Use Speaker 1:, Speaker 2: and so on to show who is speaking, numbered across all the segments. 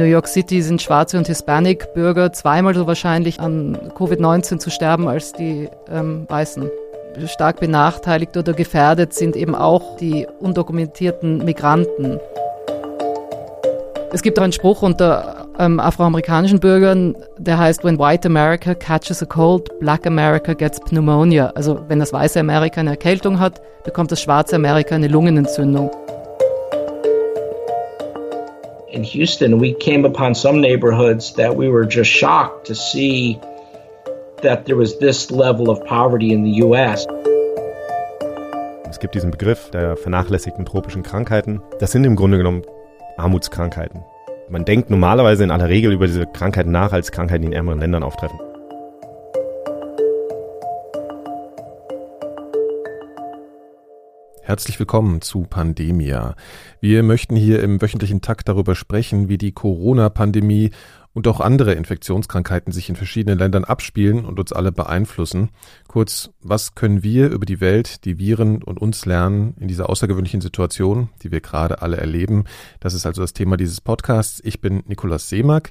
Speaker 1: New York City sind schwarze und Hispanic-Bürger zweimal so wahrscheinlich an Covid-19 zu sterben als die ähm, Weißen. Stark benachteiligt oder gefährdet sind eben auch die undokumentierten Migranten. Es gibt auch einen Spruch unter ähm, afroamerikanischen Bürgern, der heißt, when white America catches a cold, black America gets pneumonia. Also wenn das weiße Amerika eine Erkältung hat, bekommt das schwarze Amerika eine Lungenentzündung.
Speaker 2: In Houston, we came upon some neighborhoods that we were just shocked to see that there was this level of poverty in the US.
Speaker 3: Es gibt diesen Begriff der vernachlässigten tropischen Krankheiten. Das sind im Grunde genommen Armutskrankheiten. Man denkt normalerweise in aller Regel über diese Krankheiten nach als Krankheiten, die in ärmeren Ländern auftreffen.
Speaker 4: Herzlich willkommen zu Pandemia. Wir möchten hier im wöchentlichen Takt darüber sprechen, wie die Corona-Pandemie und auch andere Infektionskrankheiten sich in verschiedenen Ländern abspielen und uns alle beeinflussen. Kurz, was können wir über die Welt, die Viren und uns lernen in dieser außergewöhnlichen Situation, die wir gerade alle erleben? Das ist also das Thema dieses Podcasts. Ich bin Nikolaus Seemack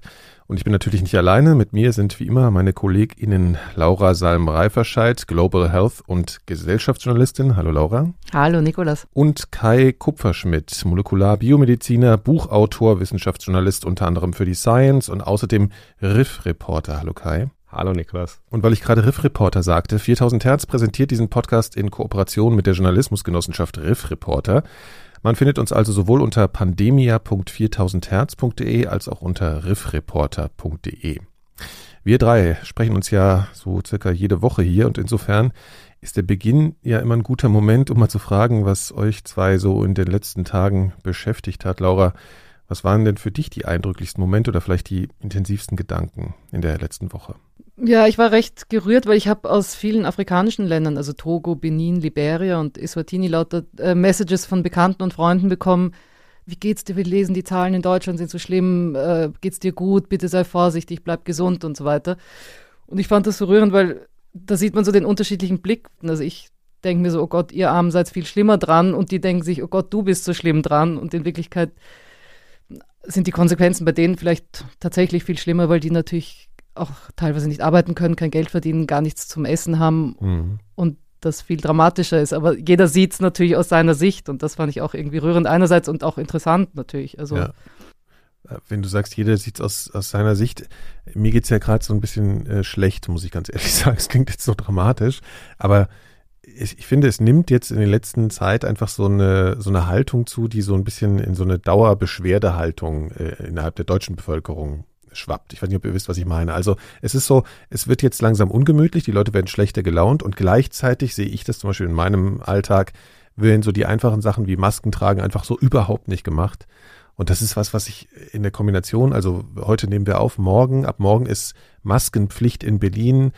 Speaker 4: und ich bin natürlich nicht alleine. Mit mir sind wie immer meine KollegInnen Laura Salm-Reiferscheid, Global Health und Gesellschaftsjournalistin. Hallo Laura.
Speaker 1: Hallo Nikolas.
Speaker 4: Und Kai Kupferschmidt, Molekularbiomediziner, Buchautor, Wissenschaftsjournalist unter anderem für die Science und außerdem Riff-Reporter. Hallo Kai.
Speaker 3: Hallo Niklas.
Speaker 4: Und weil ich gerade Riff-Reporter sagte, 4000 Hertz präsentiert diesen Podcast in Kooperation mit der Journalismusgenossenschaft Riff-Reporter. Man findet uns also sowohl unter pandemia.4000herz.de als auch unter riffreporter.de. Wir drei sprechen uns ja so circa jede Woche hier und insofern ist der Beginn ja immer ein guter Moment, um mal zu fragen, was euch zwei so in den letzten Tagen beschäftigt hat. Laura, was waren denn für dich die eindrücklichsten Momente oder vielleicht die intensivsten Gedanken in der letzten Woche?
Speaker 1: Ja, ich war recht gerührt, weil ich habe aus vielen afrikanischen Ländern, also Togo, Benin, Liberia und Eswatini, lauter äh, Messages von Bekannten und Freunden bekommen. Wie geht's dir? Wir lesen, die Zahlen in Deutschland sind so schlimm. Äh, geht's dir gut? Bitte sei vorsichtig, bleib gesund und so weiter. Und ich fand das so rührend, weil da sieht man so den unterschiedlichen Blick. Also ich denke mir so, oh Gott, ihr Armen seid viel schlimmer dran und die denken sich, oh Gott, du bist so schlimm dran. Und in Wirklichkeit sind die Konsequenzen bei denen vielleicht tatsächlich viel schlimmer, weil die natürlich auch teilweise nicht arbeiten können, kein Geld verdienen, gar nichts zum Essen haben mhm. und das viel dramatischer ist. Aber jeder sieht es natürlich aus seiner Sicht und das fand ich auch irgendwie rührend einerseits und auch interessant natürlich. Also ja.
Speaker 4: Äh, wenn du sagst, jeder sieht es aus, aus seiner Sicht, mir geht es ja gerade so ein bisschen äh, schlecht, muss ich ganz ehrlich sagen. Es klingt jetzt so dramatisch, aber ich, ich, finde, es nimmt jetzt in der letzten Zeit einfach so eine, so eine Haltung zu, die so ein bisschen in so eine Dauerbeschwerdehaltung äh, innerhalb der deutschen Bevölkerung schwappt. Ich weiß nicht, ob ihr wisst, was ich meine. Also es ist so, es wird jetzt langsam ungemütlich, die Leute werden schlechter gelaunt und gleichzeitig sehe ich das zum Beispiel in meinem Alltag, werden so die einfachen Sachen wie Masken tragen einfach so überhaupt nicht gemacht. Und das ist was, was ich in der Kombination, also heute nehmen wir auf, morgen, ab morgen ist Maskenpflicht in Berlin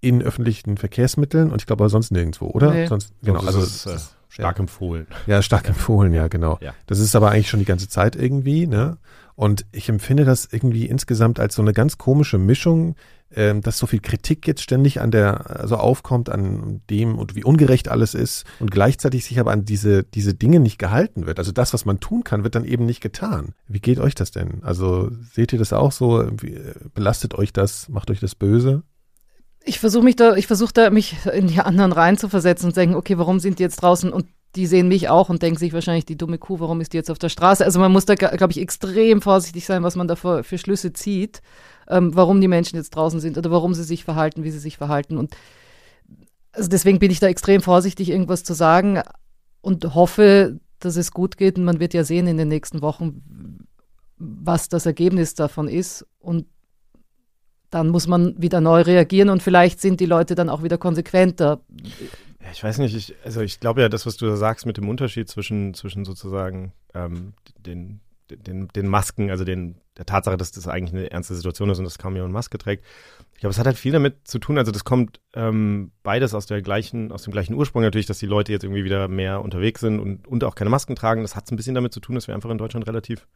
Speaker 4: in öffentlichen Verkehrsmitteln und ich glaube aber sonst nirgendwo, oder?
Speaker 3: Nee.
Speaker 4: Sonst,
Speaker 3: genau, also ist, äh, stark ja. empfohlen.
Speaker 4: Ja, stark empfohlen, ja, genau. Ja. Das ist aber eigentlich schon die ganze Zeit irgendwie, ne? Und ich empfinde das irgendwie insgesamt als so eine ganz komische Mischung, äh, dass so viel Kritik jetzt ständig an der, also aufkommt an dem und wie ungerecht alles ist und gleichzeitig sich aber an diese, diese Dinge nicht gehalten wird. Also das, was man tun kann, wird dann eben nicht getan. Wie geht euch das denn? Also seht ihr das auch so? Wie, belastet euch das? Macht euch das böse?
Speaker 1: Ich versuche mich da, ich versuche da mich in die anderen reinzuversetzen und denken, okay, warum sind die jetzt draußen und die sehen mich auch und denken sich wahrscheinlich, die dumme Kuh, warum ist die jetzt auf der Straße? Also man muss da, glaube ich, extrem vorsichtig sein, was man da für, für Schlüsse zieht, ähm, warum die Menschen jetzt draußen sind oder warum sie sich verhalten, wie sie sich verhalten. Und also deswegen bin ich da extrem vorsichtig, irgendwas zu sagen und hoffe, dass es gut geht. Und man wird ja sehen in den nächsten Wochen, was das Ergebnis davon ist. Und dann muss man wieder neu reagieren und vielleicht sind die Leute dann auch wieder konsequenter
Speaker 3: ich weiß nicht, ich, also ich glaube ja, das, was du da sagst mit dem Unterschied zwischen, zwischen sozusagen ähm, den, den, den Masken, also den, der Tatsache, dass das eigentlich eine ernste Situation ist und dass kaum jemand Maske trägt. Ich glaube, es hat halt viel damit zu tun, also das kommt ähm, beides aus der gleichen, aus dem gleichen Ursprung natürlich, dass die Leute jetzt irgendwie wieder mehr unterwegs sind und, und auch keine Masken tragen. Das hat ein bisschen damit zu tun, dass wir einfach in Deutschland relativ,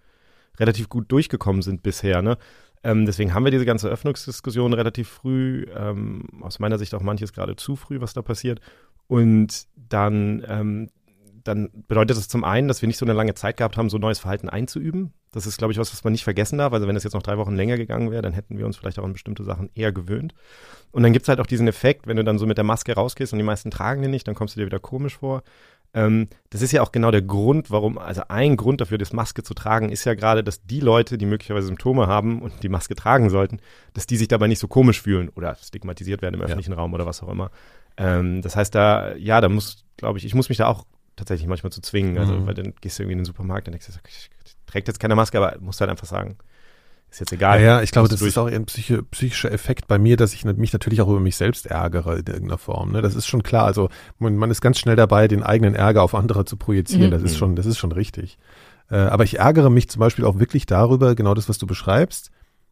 Speaker 3: relativ gut durchgekommen sind bisher, ne? Ähm, deswegen haben wir diese ganze Öffnungsdiskussion relativ früh, ähm, aus meiner Sicht auch manches gerade zu früh, was da passiert. Und dann ähm, dann bedeutet das zum einen, dass wir nicht so eine lange Zeit gehabt haben, so neues Verhalten einzuüben. Das ist, glaube ich, was, was man nicht vergessen darf. Also wenn es jetzt noch drei Wochen länger gegangen wäre, dann hätten wir uns vielleicht auch an bestimmte Sachen eher gewöhnt. Und dann gibt's halt auch diesen Effekt, wenn du dann so mit der Maske rausgehst und die meisten tragen die nicht, dann kommst du dir wieder komisch vor. Ähm, das ist ja auch genau der Grund, warum, also ein Grund dafür, das Maske zu tragen, ist ja gerade, dass die Leute, die möglicherweise Symptome haben und die Maske tragen sollten, dass die sich dabei nicht so komisch fühlen oder stigmatisiert werden im öffentlichen ja. Raum oder was auch immer. Ähm, das heißt, da, ja, da muss, glaube ich, ich muss mich da auch tatsächlich manchmal zu zwingen. Also, mhm. weil dann gehst du irgendwie in den Supermarkt und denkst, ich, ich trägt jetzt keine Maske, aber musst halt einfach sagen, ist jetzt egal.
Speaker 4: Ja, ja ich glaube, das ist auch ein psychi psychischer Effekt bei mir, dass ich mich natürlich auch über mich selbst ärgere in irgendeiner Form. Ne? Das ist schon klar. Also man, man ist ganz schnell dabei, den eigenen Ärger auf andere zu projizieren. Mhm. Das ist schon, das ist schon richtig. Äh, aber ich ärgere mich zum Beispiel auch wirklich darüber, genau das, was du beschreibst,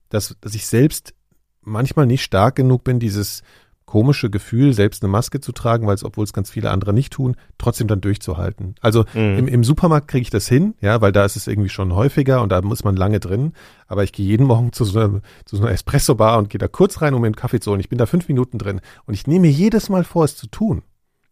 Speaker 4: dass, dass ich selbst manchmal nicht stark genug bin, dieses komische Gefühl, selbst eine Maske zu tragen, weil es, obwohl es ganz viele andere nicht tun, trotzdem dann durchzuhalten. Also mhm. im, im Supermarkt kriege ich das hin, ja, weil da ist es irgendwie schon häufiger und da muss man lange drin. Aber ich gehe jeden Morgen zu so einer, zu so einer Espresso-Bar und gehe da kurz rein, um mir einen Kaffee zu holen. Ich bin da fünf Minuten drin und ich nehme mir jedes Mal vor, es zu tun.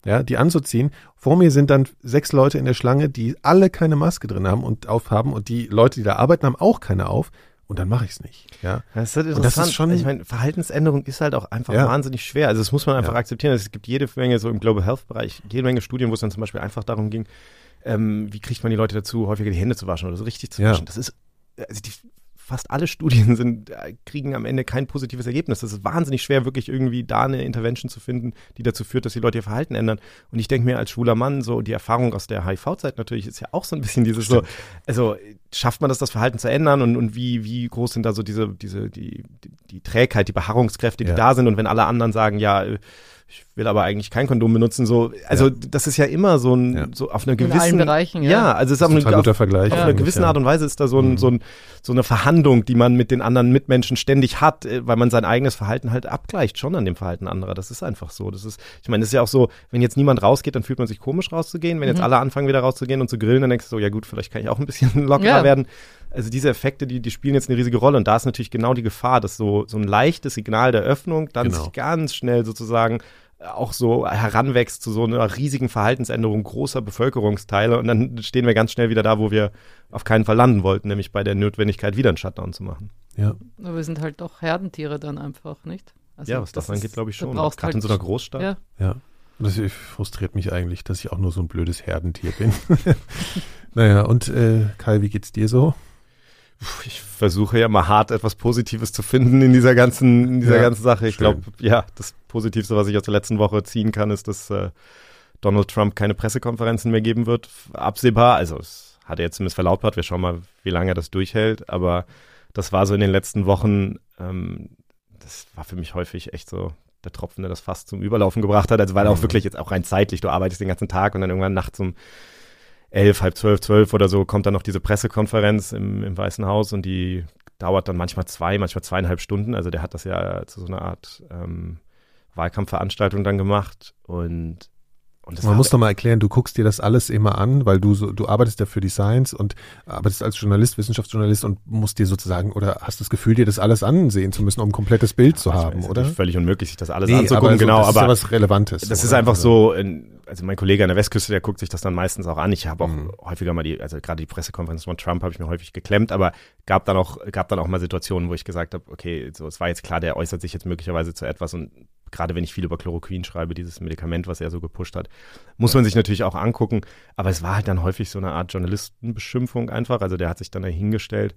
Speaker 4: Ja, die anzuziehen. Vor mir sind dann sechs Leute in der Schlange, die alle keine Maske drin haben und aufhaben und die Leute, die da arbeiten, haben auch keine auf und dann mache ich es nicht. Ja.
Speaker 3: Das ist halt interessant. Das ist schon, ich meine, Verhaltensänderung ist halt auch einfach ja. wahnsinnig schwer. Also das muss man einfach ja. akzeptieren. Es gibt jede Menge so im Global Health Bereich, jede Menge Studien, wo es dann zum Beispiel einfach darum ging, ähm, wie kriegt man die Leute dazu, häufiger die Hände zu waschen oder so richtig zu waschen. Das ist, also die fast alle Studien sind, äh, kriegen am Ende kein positives Ergebnis. Das ist wahnsinnig schwer, wirklich irgendwie da eine Intervention zu finden, die dazu führt, dass die Leute ihr Verhalten ändern. Und ich denke mir als schwuler Mann, so die Erfahrung aus der HIV-Zeit natürlich ist ja auch so ein bisschen dieses Stimmt. so, also schafft man das, das Verhalten zu ändern und, und wie, wie groß sind da so diese, diese, die, die, Trägheit, die Beharrungskräfte, die ja. da sind und wenn alle anderen sagen, ja, ich will aber eigentlich kein Kondom benutzen, so, also ja. das ist ja immer so ein, ja. so auf einer gewissen. In allen
Speaker 1: Bereichen, ja.
Speaker 3: Ja, also es ist, ist
Speaker 4: ein guter Vergleich.
Speaker 3: Auf einer gewissen Art und Weise ist da so ein, mhm. so ein, so eine Verhandlung, die man mit den anderen Mitmenschen ständig hat, äh, weil man sein eigenes Verhalten halt abgleicht schon an dem Verhalten anderer. Das ist einfach so. Das ist, ich meine, das ist ja auch so, wenn jetzt niemand rausgeht, dann fühlt man sich komisch rauszugehen. Wenn jetzt mhm. alle anfangen wieder rauszugehen und zu grillen, dann denkst du so, ja gut, vielleicht kann ich auch ein bisschen lockerer werden. Also diese Effekte, die, die spielen jetzt eine riesige Rolle und da ist natürlich genau die Gefahr, dass so, so ein leichtes Signal der Öffnung dann genau. sich ganz schnell sozusagen auch so heranwächst zu so einer riesigen Verhaltensänderung großer Bevölkerungsteile und dann stehen wir ganz schnell wieder da, wo wir auf keinen Fall landen wollten, nämlich bei der Notwendigkeit, wieder einen Shutdown zu machen.
Speaker 1: Ja. Aber wir sind halt doch Herdentiere dann einfach, nicht?
Speaker 3: Also ja, was das, das angeht, glaube ich schon. Gerade halt in so einer Großstadt.
Speaker 4: Ja. ja. Das frustriert mich eigentlich, dass ich auch nur so ein blödes Herdentier bin. naja, und äh, Kai, wie geht's dir so?
Speaker 3: Ich versuche ja mal hart etwas Positives zu finden in dieser ganzen, in dieser ja, ganzen Sache. Ich glaube, ja, das Positivste, was ich aus der letzten Woche ziehen kann, ist, dass äh, Donald Trump keine Pressekonferenzen mehr geben wird. Absehbar. Also, es hat er jetzt zumindest verlautbart. Wir schauen mal, wie lange er das durchhält. Aber das war so in den letzten Wochen, ähm, das war für mich häufig echt so der Tropfen, der das fast zum Überlaufen gebracht hat. Also, weil auch mhm. wirklich jetzt auch rein zeitlich, du arbeitest den ganzen Tag und dann irgendwann nachts um elf, halb zwölf, zwölf oder so kommt dann noch diese Pressekonferenz im, im Weißen Haus und die dauert dann manchmal zwei, manchmal zweieinhalb Stunden. Also der hat das ja zu so einer Art ähm, Wahlkampfveranstaltung dann gemacht und
Speaker 4: man muss doch mal erklären, du guckst dir das alles immer an, weil du so, du arbeitest ja für die Science und arbeitest als Journalist, Wissenschaftsjournalist und musst dir sozusagen oder hast das Gefühl, dir das alles ansehen zu müssen, um ein komplettes Bild ja, zu haben, oder?
Speaker 3: Ist völlig unmöglich, sich das alles nee, anzugucken, aber
Speaker 4: so,
Speaker 3: genau.
Speaker 4: Das
Speaker 3: aber
Speaker 4: ist ja was Relevantes.
Speaker 3: Das ist einfach so, also mein Kollege an der Westküste, der guckt sich das dann meistens auch an. Ich habe auch mhm. häufiger mal die, also gerade die Pressekonferenz von Trump habe ich mir häufig geklemmt, aber gab dann auch, gab dann auch mal Situationen, wo ich gesagt habe, okay, so es war jetzt klar, der äußert sich jetzt möglicherweise zu etwas und gerade wenn ich viel über Chloroquin schreibe, dieses Medikament, was er so gepusht hat, muss man sich natürlich auch angucken. Aber es war halt dann häufig so eine Art Journalistenbeschimpfung einfach. Also der hat sich dann dahingestellt.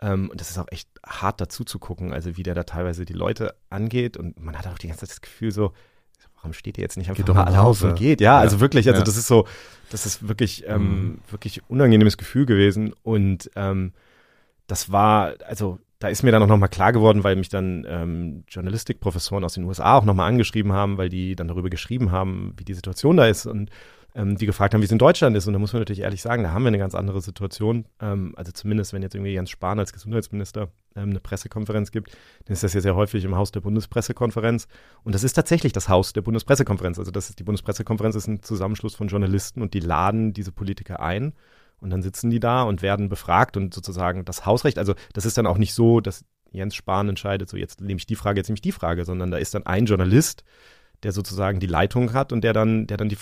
Speaker 3: Ähm, und das ist auch echt hart dazu zu gucken, also wie der da teilweise die Leute angeht. Und man hat auch die ganze Zeit das Gefühl so, warum steht ihr jetzt nicht einfach
Speaker 4: mal alle auf
Speaker 3: und geht? Ja, ja, also wirklich, also ja. das ist so, das ist wirklich, ähm, mhm. wirklich unangenehmes Gefühl gewesen. Und ähm, das war, also da ist mir dann auch nochmal klar geworden, weil mich dann ähm, Journalistikprofessoren aus den USA auch nochmal angeschrieben haben, weil die dann darüber geschrieben haben, wie die Situation da ist und ähm, die gefragt haben, wie es in Deutschland ist. Und da muss man natürlich ehrlich sagen, da haben wir eine ganz andere Situation. Ähm, also zumindest, wenn jetzt irgendwie Jens Spahn als Gesundheitsminister ähm, eine Pressekonferenz gibt, dann ist das ja sehr häufig im Haus der Bundespressekonferenz. Und das ist tatsächlich das Haus der Bundespressekonferenz. Also das ist die Bundespressekonferenz ist ein Zusammenschluss von Journalisten und die laden diese Politiker ein. Und dann sitzen die da und werden befragt und sozusagen das Hausrecht, also das ist dann auch nicht so, dass Jens Spahn entscheidet, so jetzt nehme ich die Frage, jetzt nehme ich die Frage, sondern da ist dann ein Journalist, der sozusagen die Leitung hat und der dann, der dann die,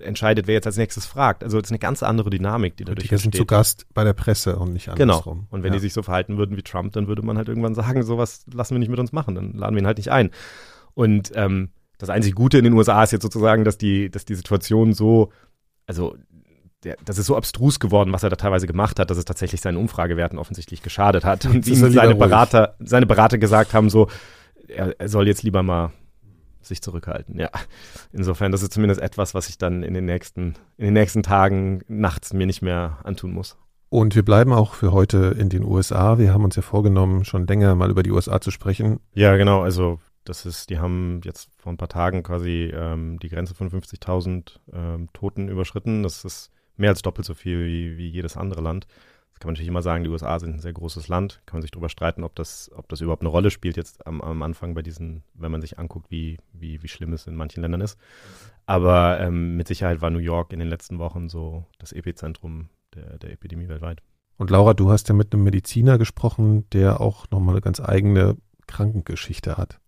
Speaker 3: entscheidet, wer jetzt als nächstes fragt. Also es ist eine ganz andere Dynamik, die dadurch
Speaker 4: Die sind zu Gast bei der Presse und nicht
Speaker 3: Genau.
Speaker 4: andersrum.
Speaker 3: Und wenn
Speaker 4: ja.
Speaker 3: die sich so verhalten würden wie Trump, dann würde man halt irgendwann sagen, sowas lassen wir nicht mit uns machen, dann laden wir ihn halt nicht ein. Und ähm, das einzige Gute in den USA ist jetzt sozusagen, dass die, dass die Situation so, also der, das ist so abstrus geworden, was er da teilweise gemacht hat, dass es tatsächlich seinen Umfragewerten offensichtlich geschadet hat. Und ihm seine
Speaker 4: ruhig.
Speaker 3: Berater, seine Berater gesagt haben, so, er, er soll jetzt lieber mal sich zurückhalten. Ja, insofern, das ist zumindest etwas, was ich dann in den nächsten, in den nächsten Tagen nachts mir nicht mehr antun muss.
Speaker 4: Und wir bleiben auch für heute in den USA. Wir haben uns ja vorgenommen, schon länger mal über die USA zu sprechen.
Speaker 3: Ja, genau. Also das ist, die haben jetzt vor ein paar Tagen quasi ähm, die Grenze von 50.000 ähm, Toten überschritten. Das ist mehr als doppelt so viel wie, wie jedes andere Land. Kann man natürlich immer sagen, die USA sind ein sehr großes Land. Kann man sich darüber streiten, ob das, ob das überhaupt eine Rolle spielt jetzt am, am Anfang bei diesen, wenn man sich anguckt, wie, wie, wie schlimm es in manchen Ländern ist. Aber ähm, mit Sicherheit war New York in den letzten Wochen so das Epizentrum der, der Epidemie weltweit.
Speaker 4: Und Laura, du hast ja mit einem Mediziner gesprochen, der auch nochmal eine ganz eigene Krankengeschichte hat.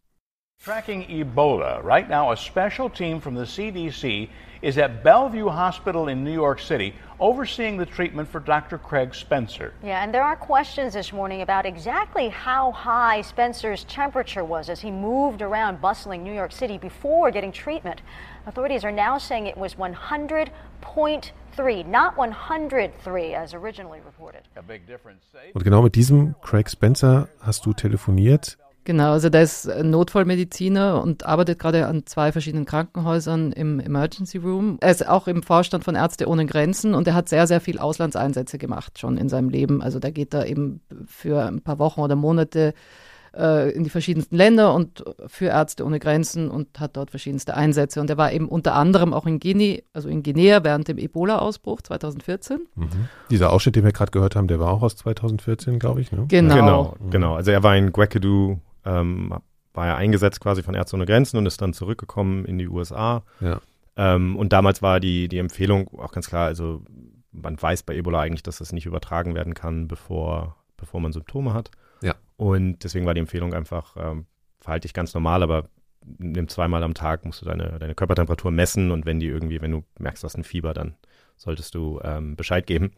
Speaker 5: Tracking Ebola. Right now, a special team from the CDC is at Bellevue Hospital in New York City overseeing the treatment for Dr. Craig Spencer.
Speaker 6: Yeah, and there are questions this morning about exactly how high Spencer's temperature was as he moved around bustling New York City before getting treatment. Authorities are now saying it was 100.3, not 103 as originally reported.
Speaker 5: A big difference.
Speaker 4: Und genau mit diesem Craig Spencer hast du telefoniert.
Speaker 1: Genau, also der ist Notfallmediziner und arbeitet gerade an zwei verschiedenen Krankenhäusern im Emergency Room. Er ist auch im Vorstand von Ärzte ohne Grenzen und er hat sehr, sehr viel Auslandseinsätze gemacht schon in seinem Leben. Also da geht er eben für ein paar Wochen oder Monate äh, in die verschiedensten Länder und für Ärzte ohne Grenzen und hat dort verschiedenste Einsätze. Und er war eben unter anderem auch in Guinea, also in Guinea während dem Ebola-Ausbruch 2014.
Speaker 4: Dieser Ausschnitt, den wir gerade gehört haben, der war auch aus 2014, glaube ich. Ne?
Speaker 1: Genau.
Speaker 3: Genau, genau. Also er war in Guakedu, ähm, war er eingesetzt quasi von Ärzte ohne Grenzen und ist dann zurückgekommen in die USA.
Speaker 4: Ja.
Speaker 3: Ähm, und damals war die, die Empfehlung auch ganz klar, also man weiß bei Ebola eigentlich, dass das nicht übertragen werden kann, bevor, bevor man Symptome hat.
Speaker 4: Ja.
Speaker 3: Und deswegen war die Empfehlung einfach, ähm, verhalte dich ganz normal, aber nimm zweimal am Tag, musst du deine, deine Körpertemperatur messen und wenn die irgendwie, wenn du merkst, du hast ein Fieber, dann solltest du ähm, Bescheid geben.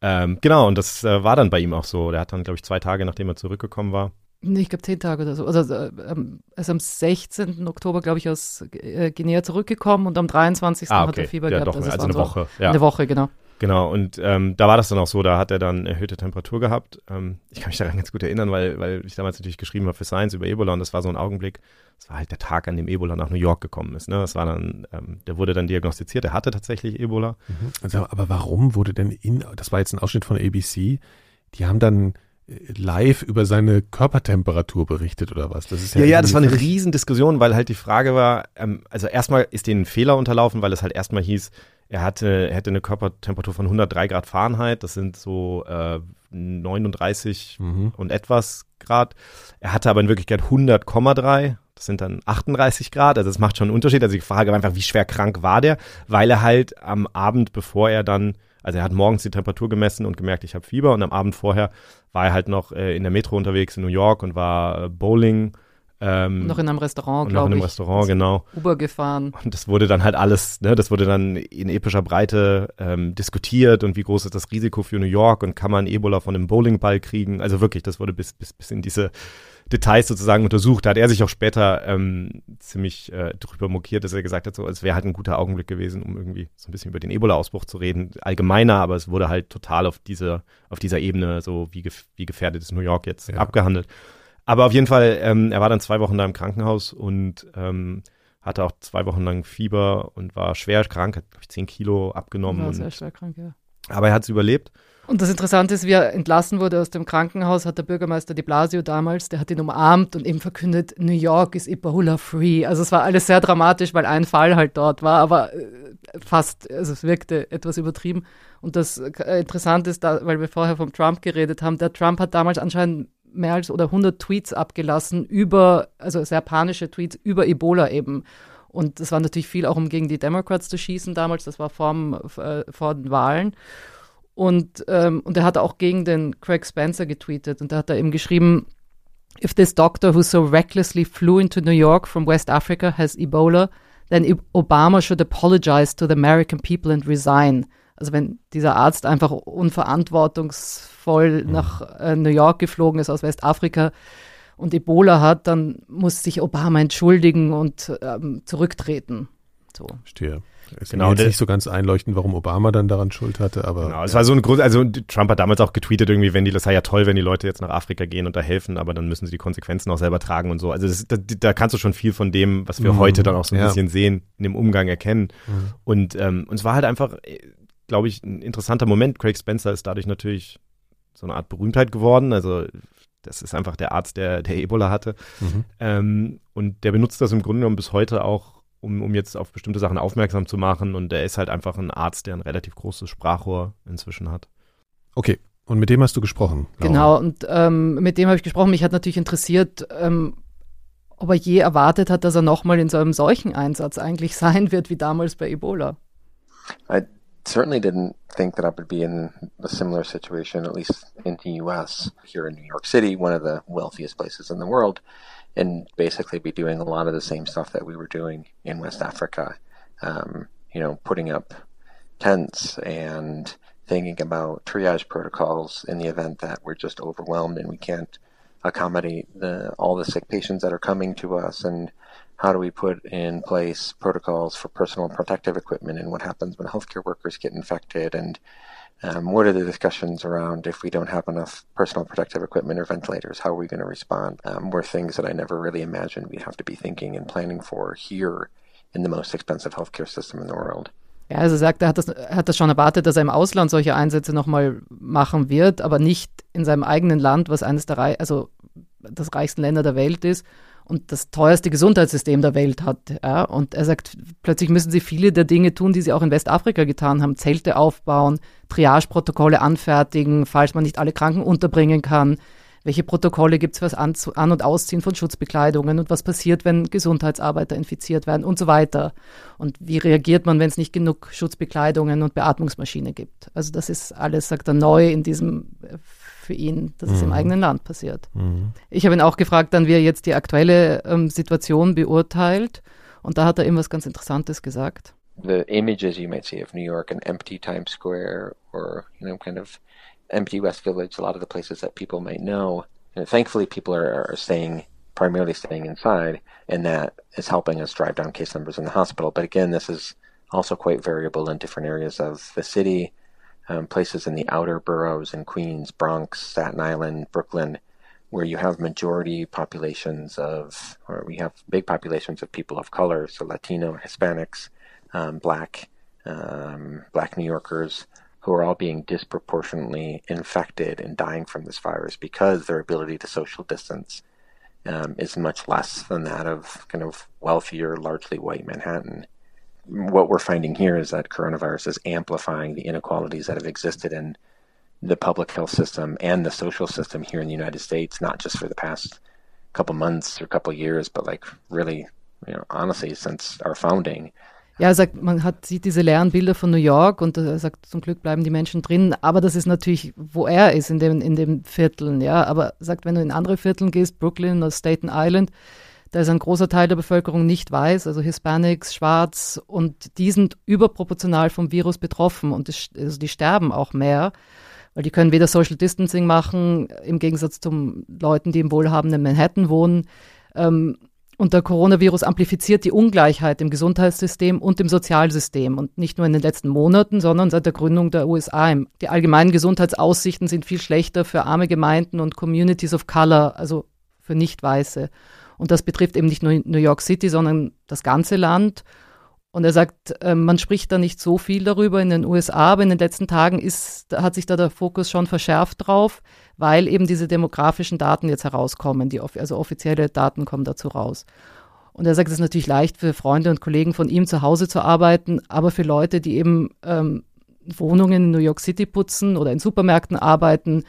Speaker 3: Ähm, genau, und das äh, war dann bei ihm auch so. Der hat dann, glaube ich, zwei Tage, nachdem er zurückgekommen war,
Speaker 1: ich glaube zehn Tage oder so. Also äh, ähm, er ist am 16. Oktober, glaube ich, aus äh, Guinea zurückgekommen und am 23. hat er Fieber
Speaker 3: Ah, ja,
Speaker 1: gehabt.
Speaker 3: Doch,
Speaker 1: Also
Speaker 3: also eine
Speaker 1: so
Speaker 3: Woche. Ja.
Speaker 1: Eine Woche, genau.
Speaker 3: Genau, und ähm, da war das dann auch so, da hat er dann erhöhte Temperatur gehabt. Ähm, ich kann mich daran ganz gut erinnern, weil, weil ich damals natürlich geschrieben habe für Science über Ebola und das war so ein Augenblick, das war halt der Tag, an dem Ebola nach New York gekommen ist. Ne? Das war dann, ähm, der wurde dann diagnostiziert, er hatte tatsächlich Ebola.
Speaker 4: Also, aber warum wurde denn in, das war jetzt ein Ausschnitt von ABC, die haben dann live über seine Körpertemperatur berichtet oder was? Das ist
Speaker 3: Ja, ja, das war eine Riesendiskussion, weil halt die Frage war, ähm, also erstmal ist denen ein Fehler unterlaufen, weil es halt erstmal hieß, er hatte, er hätte eine Körpertemperatur von 103 Grad Fahrenheit, das sind so äh, 39
Speaker 4: Mhm.
Speaker 3: und etwas Grad. Er hatte aber in Wirklichkeit 100,3, das sind dann 38 Grad, also das macht schon einen Unterschied. Also die Frage war einfach, wie schwer krank war der, weil er halt am Abend, bevor er dann, also er hat morgens die Temperatur gemessen und gemerkt, ich habe Fieber und am Abend vorher war er halt noch äh, in der Metro unterwegs in New York und war äh, Bowling. Ähm,
Speaker 1: Noch in einem Restaurant,
Speaker 3: und noch in
Speaker 1: glaube
Speaker 3: einem
Speaker 1: ich.
Speaker 3: Restaurant, genau.
Speaker 1: Uber gefahren.
Speaker 3: Und das wurde dann halt alles, ne, das wurde dann in epischer Breite ähm, diskutiert und wie groß ist das Risiko für New York und kann man Ebola von einem Bowlingball kriegen? Also wirklich, das wurde bis, bis, bis in diese Details sozusagen untersucht. Da hat er sich auch später ähm, ziemlich äh, drüber mokiert, dass er gesagt hat, so, es wäre halt ein guter Augenblick gewesen, um irgendwie so ein bisschen über den Ebola-Ausbruch zu reden. Allgemeiner, aber es wurde halt total auf dieser, auf dieser Ebene, so wie, gef wie gefährdet ist New York jetzt
Speaker 4: Ja.
Speaker 3: abgehandelt. Aber auf jeden Fall, ähm, er war dann zwei Wochen da im Krankenhaus und ähm, hatte auch zwei Wochen lang Fieber und war schwer krank, hat, glaube ich, zehn Kilo abgenommen.
Speaker 1: War sehr schwer krank, ja.
Speaker 3: aber er hat es überlebt.
Speaker 1: Und das Interessante ist, wie er entlassen wurde aus dem Krankenhaus, hat der Bürgermeister de Blasio damals, der hat ihn umarmt und eben verkündet, New York ist Ebola free. Also es war alles sehr dramatisch, weil ein Fall halt dort war, aber äh, fast, also es wirkte etwas übertrieben. Und das äh, Interessante ist, da, weil wir vorher vom Trump geredet haben, der Trump hat damals anscheinend mehr als oder 100 Tweets abgelassen über, also sehr panische Tweets über Ebola eben. Und das war natürlich viel auch, um gegen die Democrats zu schießen damals, das war vor, äh, vor den Wahlen. Und, ähm, und er hat auch gegen den Craig Spencer getweetet und da hat er eben geschrieben, If this doctor who so recklessly flew into New York from West Africa has Ebola, then Obama should apologize to the American people and resign. Also wenn dieser Arzt einfach unverantwortungsvoll mhm. nach äh, New York geflogen ist aus Westafrika und Ebola hat, dann muss sich Obama entschuldigen und ähm, zurücktreten. So.
Speaker 4: Stehe. Es genau, jetzt nicht so ganz einleuchten, warum Obama dann daran Schuld hatte, aber.
Speaker 3: Genau, es war so ein Grund, also Trump hat damals auch getweetet irgendwie, wenn die, das sei ja toll, wenn die Leute jetzt nach Afrika gehen und da helfen, aber dann müssen sie die Konsequenzen auch selber tragen und so. Also das, da, da, kannst du schon viel von dem, was wir mhm. heute dann auch so ein ja. bisschen sehen, in dem Umgang erkennen. Mhm. Und, ähm, und es war halt einfach, glaube ich, ein interessanter Moment. Craig Spencer ist dadurch natürlich so eine Art Berühmtheit geworden. Also das ist einfach der Arzt, der, der Ebola hatte. Mhm. Ähm, und der benutzt das im Grunde genommen bis heute auch um, um jetzt auf bestimmte Sachen aufmerksam zu machen. Und er ist halt einfach ein Arzt, der ein relativ großes Sprachrohr inzwischen hat.
Speaker 4: Okay. Und mit dem hast du gesprochen?
Speaker 1: Laura. Genau, und ähm, mit dem habe ich gesprochen. Mich hat natürlich interessiert, ähm, ob er je erwartet hat, dass er nochmal in so einem solchen Einsatz eigentlich sein wird wie damals bei Ebola.
Speaker 7: I certainly didn't think that I would be in a similar situation, at least in the US, here in New York City, one of the wealthiest places in the world. And basically be doing a lot of the same stuff that we were doing in West Africa. Um, you know, putting up tents and thinking about triage protocols in the event that we're just overwhelmed and we can't accommodate the, all the sick patients that are coming to us and how do we put in place protocols for personal protective equipment and what happens when healthcare workers get infected and um, what are the discussions around if we don't have enough personal protective equipment or ventilators? How are we going to respond? Um, were things that I never really imagined we'd have to be thinking and planning for here in the most expensive healthcare system in the world.
Speaker 1: Ja, also sagt, er hat das, hat das schon erwartet, dass er im Ausland solche Einsätze nochmal machen wird, aber nicht in seinem eigenen Land, was eines der, also das reichsten Länder der Welt ist und das teuerste Gesundheitssystem der Welt hat. Ja? Und er sagt, plötzlich müssen sie viele der Dinge tun, die sie auch in Westafrika getan haben. Zelte aufbauen, Triageprotokolle anfertigen, falls man nicht alle Kranken unterbringen kann. Welche Protokolle gibt es fürs An-, An und Ausziehen von Schutzbekleidungen und was passiert, wenn Gesundheitsarbeiter infiziert werden und so weiter. Und wie reagiert man, wenn es nicht genug Schutzbekleidungen und Beatmungsmaschine gibt. Also das ist alles, sagt er, neu in diesem für ihn, dass mhm. es im mhm. eigenen Land passiert. Mhm. Ich habe ihn auch gefragt, dann wie er jetzt die aktuelle ähm, Situation beurteilt. Und da hat er eben was ganz Interessantes gesagt.
Speaker 7: The images you might see of New York, an empty Times Square or, you know, kind of empty West Village, a lot of the places that people might know. And thankfully, people are, are staying, primarily staying inside, and that is helping us drive down case numbers in the hospital. But again, this is also quite variable in different areas of the city. Um, places in the outer boroughs in Queens, Bronx, Staten Island, Brooklyn, where you have majority populations of, or we have big populations of people of color, so Latino, Hispanics, um, Black, um, Black New Yorkers, who are all being disproportionately infected and dying from this virus because their ability to social distance um, is much less than that of kind of wealthier, largely white Manhattan what we're finding here is that coronavirus is amplifying the inequalities that have existed in the public health system and the social system here in the United States, not just for the past couple months or couple years, but like really, you know, honestly, since our founding.
Speaker 1: Ja, er sagt, man hat, sieht diese leeren Bilder von New York und er sagt, zum Glück bleiben die Menschen drin. Aber das ist natürlich, wo er ist, in dem, in dem Vierteln, ja. Aber sagt, wenn du in andere Vierteln gehst, Brooklyn oder Staten Island, da ist ein großer Teil der Bevölkerung nicht weiß, also Hispanics, Schwarz, und die sind überproportional vom Virus betroffen und das, also die sterben auch mehr, weil die können weder Social Distancing machen, im Gegensatz zu Leuten, die im wohlhabenden Manhattan wohnen. Ähm, und der Coronavirus amplifiziert die Ungleichheit im Gesundheitssystem und im Sozialsystem. Und nicht nur in den letzten Monaten, sondern seit der Gründung der USA. Die allgemeinen Gesundheitsaussichten sind viel schlechter für arme Gemeinden und Communities of Color, also für Nicht-Weiße. Und das betrifft eben nicht nur New York City, sondern das ganze Land. Und er sagt, äh, man spricht da nicht so viel darüber in den USA, aber in den letzten Tagen ist, hat sich da der Fokus schon verschärft drauf, weil eben diese demografischen Daten jetzt herauskommen, die, also offizielle Daten kommen dazu raus. Und er sagt, es ist natürlich leicht für Freunde und Kollegen von ihm zu Hause zu arbeiten, aber für Leute, die eben ähm, Wohnungen in New York City putzen oder in Supermärkten arbeiten,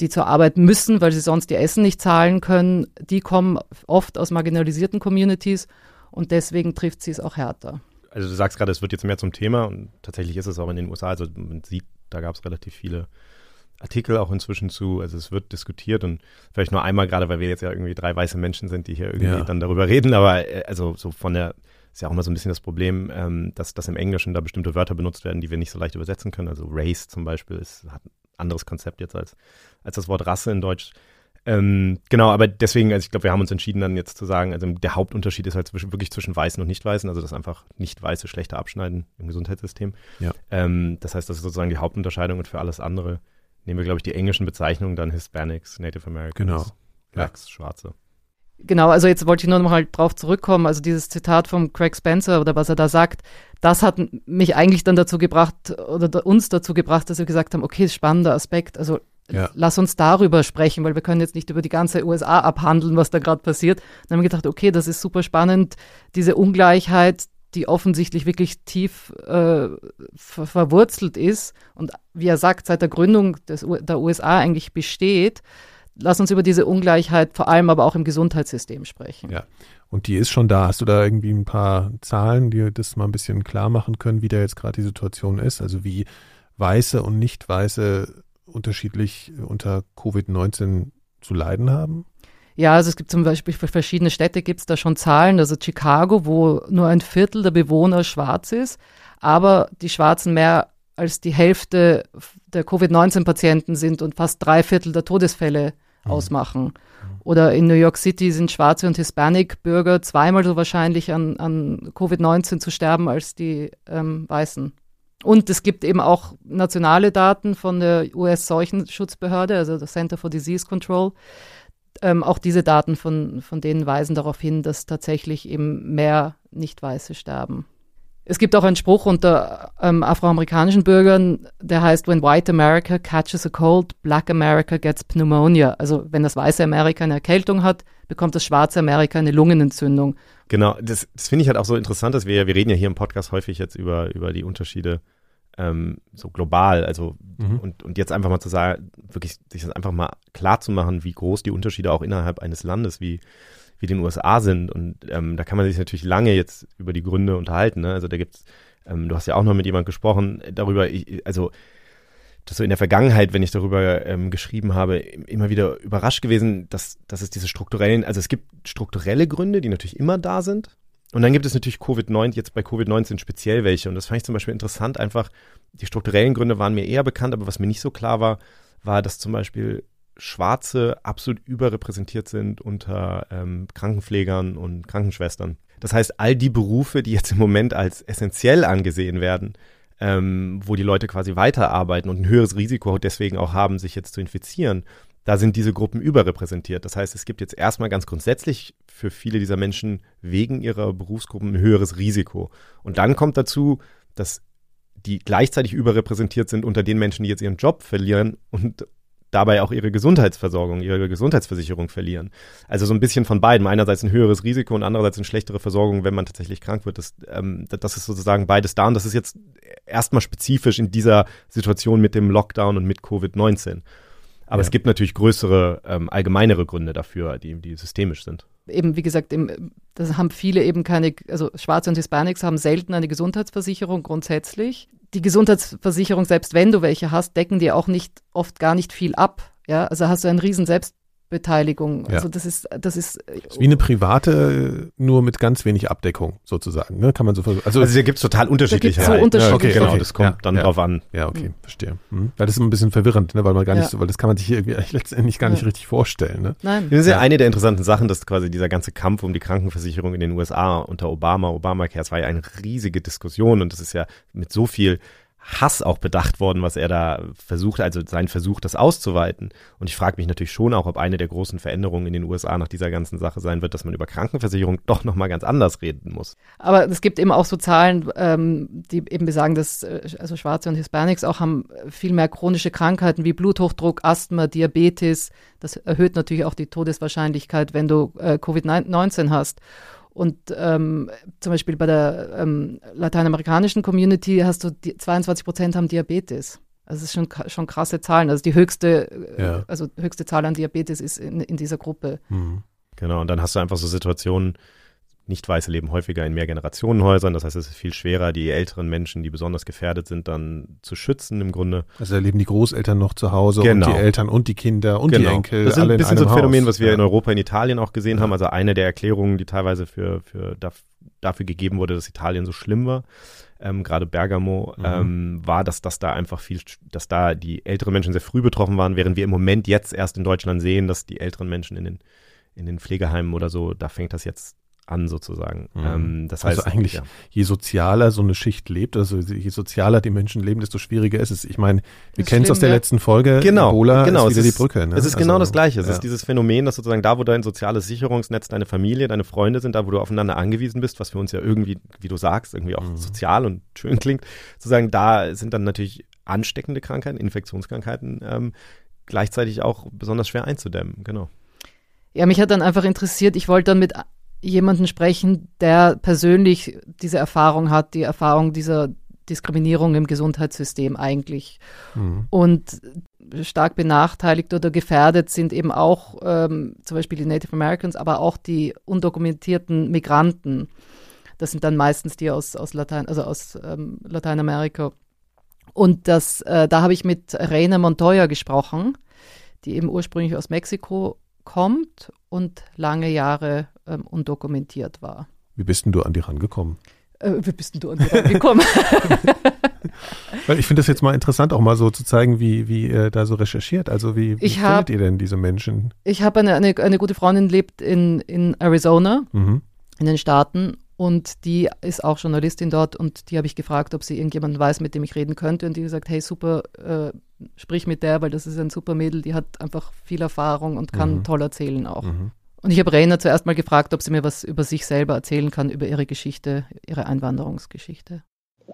Speaker 1: die zur Arbeit müssen, weil sie sonst ihr Essen nicht zahlen können, die kommen oft aus marginalisierten Communities und deswegen trifft sie es auch härter.
Speaker 3: Also du sagst gerade, es wird jetzt mehr zum Thema und tatsächlich ist es auch in den USA. Also man sieht, da gab es relativ viele Artikel auch inzwischen zu. Also es wird diskutiert und vielleicht nur einmal gerade, weil wir jetzt ja irgendwie drei weiße Menschen sind, die hier irgendwie ja. dann darüber reden. Aber äh, also so von der ist ja auch immer so ein bisschen das Problem, ähm, dass, dass im Englischen da bestimmte Wörter benutzt werden, die wir nicht so leicht übersetzen können. Also Race zum Beispiel ist, hat anderes Konzept jetzt als, als das Wort Rasse in Deutsch. Ähm, genau, aber deswegen, also ich glaube, wir haben uns entschieden dann jetzt zu sagen, also der Hauptunterschied ist halt zwischen, wirklich zwischen Weißen und Nicht-Weißen, also dass einfach Nicht-Weiße schlechter abschneiden im Gesundheitssystem.
Speaker 4: Ja.
Speaker 3: Ähm, das heißt, das ist sozusagen die Hauptunterscheidung und für alles andere nehmen wir, glaube ich, die englischen Bezeichnungen dann Hispanics, Native Americans,
Speaker 4: Genau.
Speaker 3: Blacks, Schwarze.
Speaker 1: Genau, also jetzt wollte ich nur noch mal drauf zurückkommen. Also dieses Zitat von Craig Spencer oder was er da sagt, das hat mich eigentlich dann dazu gebracht oder da, uns dazu gebracht, dass wir gesagt haben, okay, spannender Aspekt. Also
Speaker 4: Ja.
Speaker 1: lass uns darüber sprechen, weil wir können jetzt nicht über die ganze USA abhandeln, was da gerade passiert. Dann haben wir gedacht, okay, das ist super spannend, diese Ungleichheit, die offensichtlich wirklich tief äh, ver verwurzelt ist und wie er sagt, seit der Gründung des, U der USA eigentlich besteht. Lass uns über diese Ungleichheit vor allem aber auch im Gesundheitssystem sprechen.
Speaker 4: Ja. Und die ist schon da. Hast du da irgendwie ein paar Zahlen, die das mal ein bisschen klar machen können, wie da jetzt gerade die Situation ist? Also wie Weiße und Nicht-Weiße unterschiedlich unter Covid-19 zu leiden haben?
Speaker 1: Ja, also es gibt zum Beispiel für verschiedene Städte gibt es da schon Zahlen. Also Chicago, wo nur ein Viertel der Bewohner schwarz ist, aber die Schwarzen mehr als die Hälfte der Covid-19-Patienten sind und fast drei Viertel der Todesfälle ausmachen. Oder in New York City sind schwarze und Hispanic-Bürger zweimal so wahrscheinlich an, an Covid-19 zu sterben als die ähm, Weißen. Und es gibt eben auch nationale Daten von der US-Seuchenschutzbehörde, also der Center for Disease Control. Ähm, auch diese Daten von, von denen weisen darauf hin, dass tatsächlich eben mehr Nicht-Weiße sterben. Es gibt auch einen Spruch unter ähm, afroamerikanischen Bürgern, der heißt, when white America catches a cold, black America gets pneumonia. Also wenn das weiße Amerika eine Erkältung hat, bekommt das schwarze Amerika eine Lungenentzündung.
Speaker 3: Genau, das, das finde ich halt auch so interessant, dass wir, wir reden ja hier im Podcast häufig jetzt über, über die Unterschiede ähm, so global, also
Speaker 4: Mhm.
Speaker 3: und, und jetzt einfach mal zu sagen, wirklich sich das einfach mal klar zu machen, wie groß die Unterschiede auch innerhalb eines Landes wie, wie den USA sind. Und ähm, da kann man sich natürlich lange jetzt über die Gründe unterhalten. Ne? Also da gibt's, ähm, du hast ja auch noch mit jemand gesprochen darüber, ich, also das so in der Vergangenheit, wenn ich darüber ähm, geschrieben habe, immer wieder überrascht gewesen, dass, dass es diese strukturellen, also es gibt strukturelle Gründe, die natürlich immer da sind. Und dann gibt es natürlich Covid-19, jetzt bei Covid-19 speziell welche. Und das fand ich zum Beispiel interessant, einfach, die strukturellen Gründe waren mir eher bekannt, aber was mir nicht so klar war, war, dass zum Beispiel Schwarze absolut überrepräsentiert sind unter ähm, Krankenpflegern und Krankenschwestern. Das heißt, all die Berufe, die jetzt im Moment als essentiell angesehen werden, ähm, wo die Leute quasi weiterarbeiten und ein höheres Risiko deswegen auch haben, sich jetzt zu infizieren, da sind diese Gruppen überrepräsentiert. Das heißt, es gibt jetzt erstmal ganz grundsätzlich für viele dieser Menschen wegen ihrer Berufsgruppen ein höheres Risiko. Und dann kommt dazu, dass die gleichzeitig überrepräsentiert sind unter den Menschen, die jetzt ihren Job verlieren und dabei auch ihre Gesundheitsversorgung, ihre Gesundheitsversicherung verlieren. Also so ein bisschen von beiden. Einerseits ein höheres Risiko und andererseits eine schlechtere Versorgung, wenn man tatsächlich krank wird. Das, ähm, das ist sozusagen beides da und das ist jetzt erstmal spezifisch in dieser Situation mit dem Lockdown und mit Covid-19. Aber
Speaker 4: Ja.
Speaker 3: es gibt natürlich größere, ähm, allgemeinere Gründe dafür, die, die systemisch sind.
Speaker 1: Eben, wie gesagt, im, das haben viele eben keine, also Schwarze und Hispanics haben selten eine Gesundheitsversicherung grundsätzlich. Die Gesundheitsversicherung, selbst wenn du welche hast, decken dir auch nicht, oft gar nicht viel ab. Ja, also hast du eine riesen Selbstbeteiligung.
Speaker 4: Ja.
Speaker 1: Also das ist, das ist,
Speaker 4: Ist wie eine private, nur mit ganz wenig Abdeckung sozusagen. Ne? Kann man so also,
Speaker 3: Also hier gibt es total unterschiedliche.
Speaker 1: so
Speaker 3: halt,
Speaker 1: unterschiedliche.
Speaker 3: Ne? Genau,
Speaker 4: Okay,
Speaker 3: das kommt
Speaker 4: ja,
Speaker 3: dann
Speaker 4: ja.
Speaker 3: drauf an.
Speaker 4: ja, okay, verstehe. Hm. Weil das ist immer ein bisschen verwirrend, ne? weil man gar nicht
Speaker 1: Ja.
Speaker 4: so, weil das kann man sich hier irgendwie letztendlich gar nicht
Speaker 1: Ja.
Speaker 4: richtig vorstellen. Ne?
Speaker 1: nein.
Speaker 3: Das ist ja,
Speaker 4: Ja.
Speaker 3: eine der interessanten Sachen, dass quasi dieser ganze Kampf um die Krankenversicherung in den USA unter Obama, Obamacare, es war ja eine riesige Diskussion und das ist ja mit so viel Hass auch bedacht worden, was er da versucht, also sein Versuch, das auszuweiten. Und ich frage mich natürlich schon auch, ob eine der großen Veränderungen in den USA nach dieser ganzen Sache sein wird, dass man über Krankenversicherung doch nochmal ganz anders reden muss.
Speaker 1: Aber es gibt eben auch so Zahlen, ähm, die eben besagen, dass äh, also Schwarze und Hispanics auch haben viel mehr chronische Krankheiten wie Bluthochdruck, Asthma, Diabetes. Das erhöht natürlich auch die Todeswahrscheinlichkeit, wenn du äh, Covid-19 hast. Und ähm, zum Beispiel bei der ähm, lateinamerikanischen Community hast du die, 22 Prozent haben Diabetes. Also es ist schon, schon krasse Zahlen. Also die höchste, äh,
Speaker 4: Ja.
Speaker 1: also höchste Zahl an Diabetes ist in, in dieser Gruppe.
Speaker 4: Hm.
Speaker 3: Genau, und dann hast du einfach so Situationen, nicht-Weiße leben häufiger in Mehrgenerationenhäusern, das heißt, es ist viel schwerer, die älteren Menschen, die besonders gefährdet sind, dann zu schützen im Grunde.
Speaker 4: Also da leben die Großeltern noch zu Hause
Speaker 3: Genau.
Speaker 4: und die Eltern und die Kinder und die Enkel.
Speaker 3: Das ist ein
Speaker 4: in
Speaker 3: bisschen so ein Phänomen,
Speaker 4: Haus.
Speaker 3: was wir
Speaker 4: ja.
Speaker 3: in Europa, in Italien auch gesehen
Speaker 4: Ja.
Speaker 3: haben. Also eine der Erklärungen, die teilweise für, für da, dafür gegeben wurde, dass Italien so schlimm war, ähm, gerade Bergamo, mhm. ähm, war, dass, dass da einfach viel, dass da die älteren Menschen sehr früh betroffen waren, während wir im Moment jetzt erst in Deutschland sehen, dass die älteren Menschen in den, in den Pflegeheimen oder so, da fängt das jetzt an sozusagen. Mhm. Ähm, das
Speaker 4: also
Speaker 3: heißt,
Speaker 4: eigentlich, ja. je sozialer so eine Schicht lebt, also je sozialer die Menschen leben, desto schwieriger ist es. Ich meine, wir kennen es aus der ja. letzten Folge.
Speaker 3: Genau,
Speaker 4: Ebola
Speaker 3: genau,
Speaker 4: ist wieder ist, die Brücke.
Speaker 3: Ne? Es ist genau also, genau das Gleiche. Es ja. ist dieses Phänomen, dass sozusagen da, wo dein soziales Sicherungsnetz, deine Familie, deine Freunde sind, da, wo du aufeinander angewiesen bist, was für uns ja irgendwie, wie du sagst, irgendwie auch mhm. sozial und schön klingt, sozusagen da sind dann natürlich ansteckende Krankheiten, Infektionskrankheiten ähm, gleichzeitig auch besonders schwer einzudämmen. Genau.
Speaker 1: Ja, mich hat dann einfach interessiert, ich wollte dann mit jemanden sprechen, der persönlich diese Erfahrung hat, die Erfahrung dieser Diskriminierung im Gesundheitssystem eigentlich. Mhm. Und stark benachteiligt oder gefährdet sind eben auch ähm, zum Beispiel die Native Americans, aber auch die undokumentierten Migranten. Das sind dann meistens die aus, aus, Latein, also aus ähm, Lateinamerika. Und das, äh, da habe ich mit Reina Montoya gesprochen, die eben ursprünglich aus Mexiko kommt und lange Jahre ähm, undokumentiert war.
Speaker 4: Wie bist denn du an die rangekommen?
Speaker 1: Äh, wie bist denn du an die rangekommen?
Speaker 4: Weil ich finde das jetzt mal interessant, auch mal so zu zeigen, wie, wie ihr da so recherchiert. Also wie, wie
Speaker 1: hab,
Speaker 4: findet ihr denn diese Menschen?
Speaker 1: Ich habe eine, eine, eine, gute Freundin, lebt in, in Arizona, mhm. in den Staaten. Und die ist auch Journalistin dort und die habe ich gefragt, ob sie irgendjemanden weiß, mit dem ich reden könnte. Und die hat gesagt, hey, super, äh, sprich mit der, weil das ist ein super Mädel, die hat einfach viel Erfahrung und kann mhm. toll erzählen auch. Mhm. Und ich habe Rainer zuerst mal gefragt, ob sie mir was über sich selber erzählen kann, über ihre Geschichte, ihre Einwanderungsgeschichte.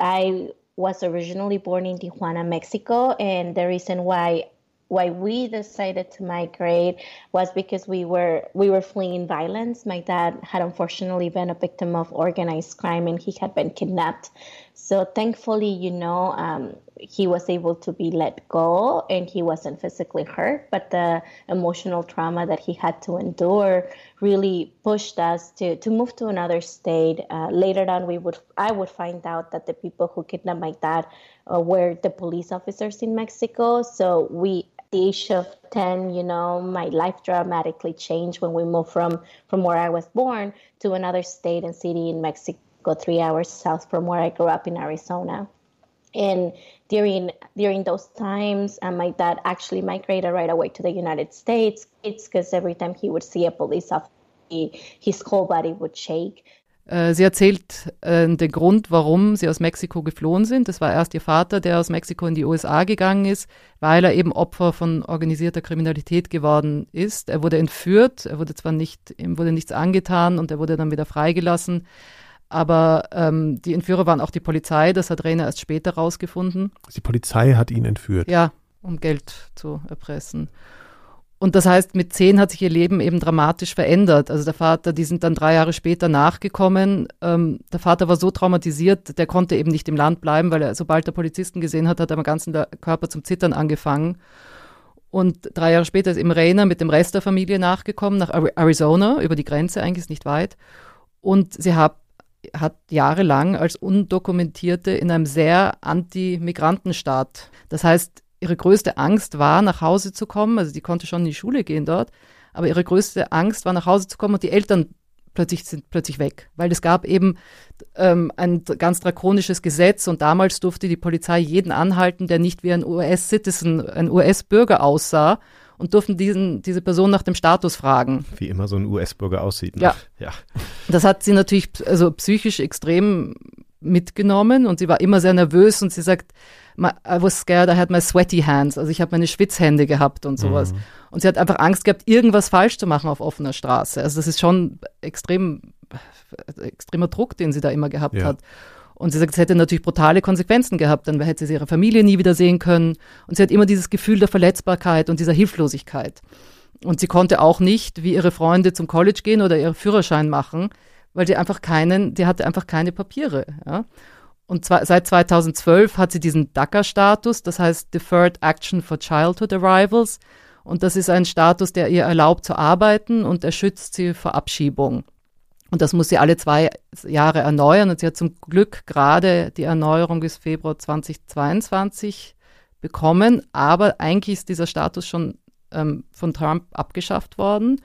Speaker 8: I was originally born in Tijuana, Mexico, and the reason why why we decided to migrate was because we were we were fleeing violence. My dad had unfortunately been a victim of organized crime and he had been kidnapped. So thankfully, you know, um, he was able to be let go and he wasn't physically hurt, but the emotional trauma that he had to endure really pushed us to, to move to another state. Uh, later on, we would I would find out that the people who kidnapped my dad uh, were the police officers in Mexico. So we the age of 10 you know my life dramatically changed when we moved from from where i was born to another state and city in mexico three hours south from where i grew up in arizona and during during those times uh, my dad actually migrated right away to the united states it's because every time he would see a police officer his whole body would shake
Speaker 1: Äh, sie erzählt äh, den Grund, warum sie aus Mexiko geflohen sind. Das war erst ihr Vater, der aus Mexiko in die USA gegangen ist, weil er eben Opfer von organisierter Kriminalität geworden ist. Er wurde entführt, er wurde zwar nicht, ihm wurde nichts angetan und er wurde dann wieder freigelassen. Aber ähm, die Entführer waren auch die Polizei, das hat Rainer erst später rausgefunden.
Speaker 4: Die Polizei hat ihn entführt.
Speaker 1: Ja, um Geld zu erpressen. Und das heißt, mit zehn hat sich ihr Leben eben dramatisch verändert. Also der Vater, die sind dann drei Jahre später nachgekommen. Ähm, der Vater war so traumatisiert, der konnte eben nicht im Land bleiben, weil er, sobald der Polizisten gesehen hat, hat er am ganzen Körper zum Zittern angefangen. Und drei Jahre später ist eben Rainer mit dem Rest der Familie nachgekommen, nach Arizona, über die Grenze, eigentlich ist nicht weit. Und sie hat, hat jahrelang als Undokumentierte in einem sehr Anti-Migrantenstaat. Das heißt, ihre größte Angst war, nach Hause zu kommen. Also die konnte schon in die Schule gehen dort, aber ihre größte Angst war, nach Hause zu kommen und die Eltern plötzlich sind plötzlich weg, weil es gab eben ähm, ein ganz drakonisches Gesetz und damals durfte die Polizei jeden anhalten, der nicht wie ein US-Citizen, ein US-Bürger aussah und durften diesen, diese Person nach dem Status fragen.
Speaker 3: Wie immer so ein US-Bürger aussieht.
Speaker 1: Ne? Ja. ja. Das hat sie natürlich also psychisch extrem mitgenommen und sie war immer sehr nervös und sie sagt, I was scared, I had my sweaty hands. Also ich habe meine Schwitzhände gehabt und sowas. Mhm. Und sie hat einfach Angst gehabt, irgendwas falsch zu machen auf offener Straße. Also das ist schon extrem, extremer Druck, den sie da immer gehabt ja. hat. Und sie sagt, es hätte natürlich brutale Konsequenzen gehabt, dann hätte sie ihre Familie nie wieder sehen können. Und sie hat immer dieses Gefühl der Verletzbarkeit und dieser Hilflosigkeit. Und sie konnte auch nicht, wie ihre Freunde, zum College gehen oder ihren Führerschein machen, weil sie einfach keinen, die hatte einfach keine Papiere. Ja? Und zwar, seit 2012 hat sie diesen DACA-Status, das heißt Deferred Action for Childhood Arrivals. Und das ist ein Status, der ihr erlaubt zu arbeiten und er schützt sie vor Abschiebung. Und das muss sie alle zwei Jahre erneuern. Und sie hat zum Glück gerade die Erneuerung bis Februar 2022 bekommen. Aber eigentlich ist dieser Status schon ähm, von Trump abgeschafft worden.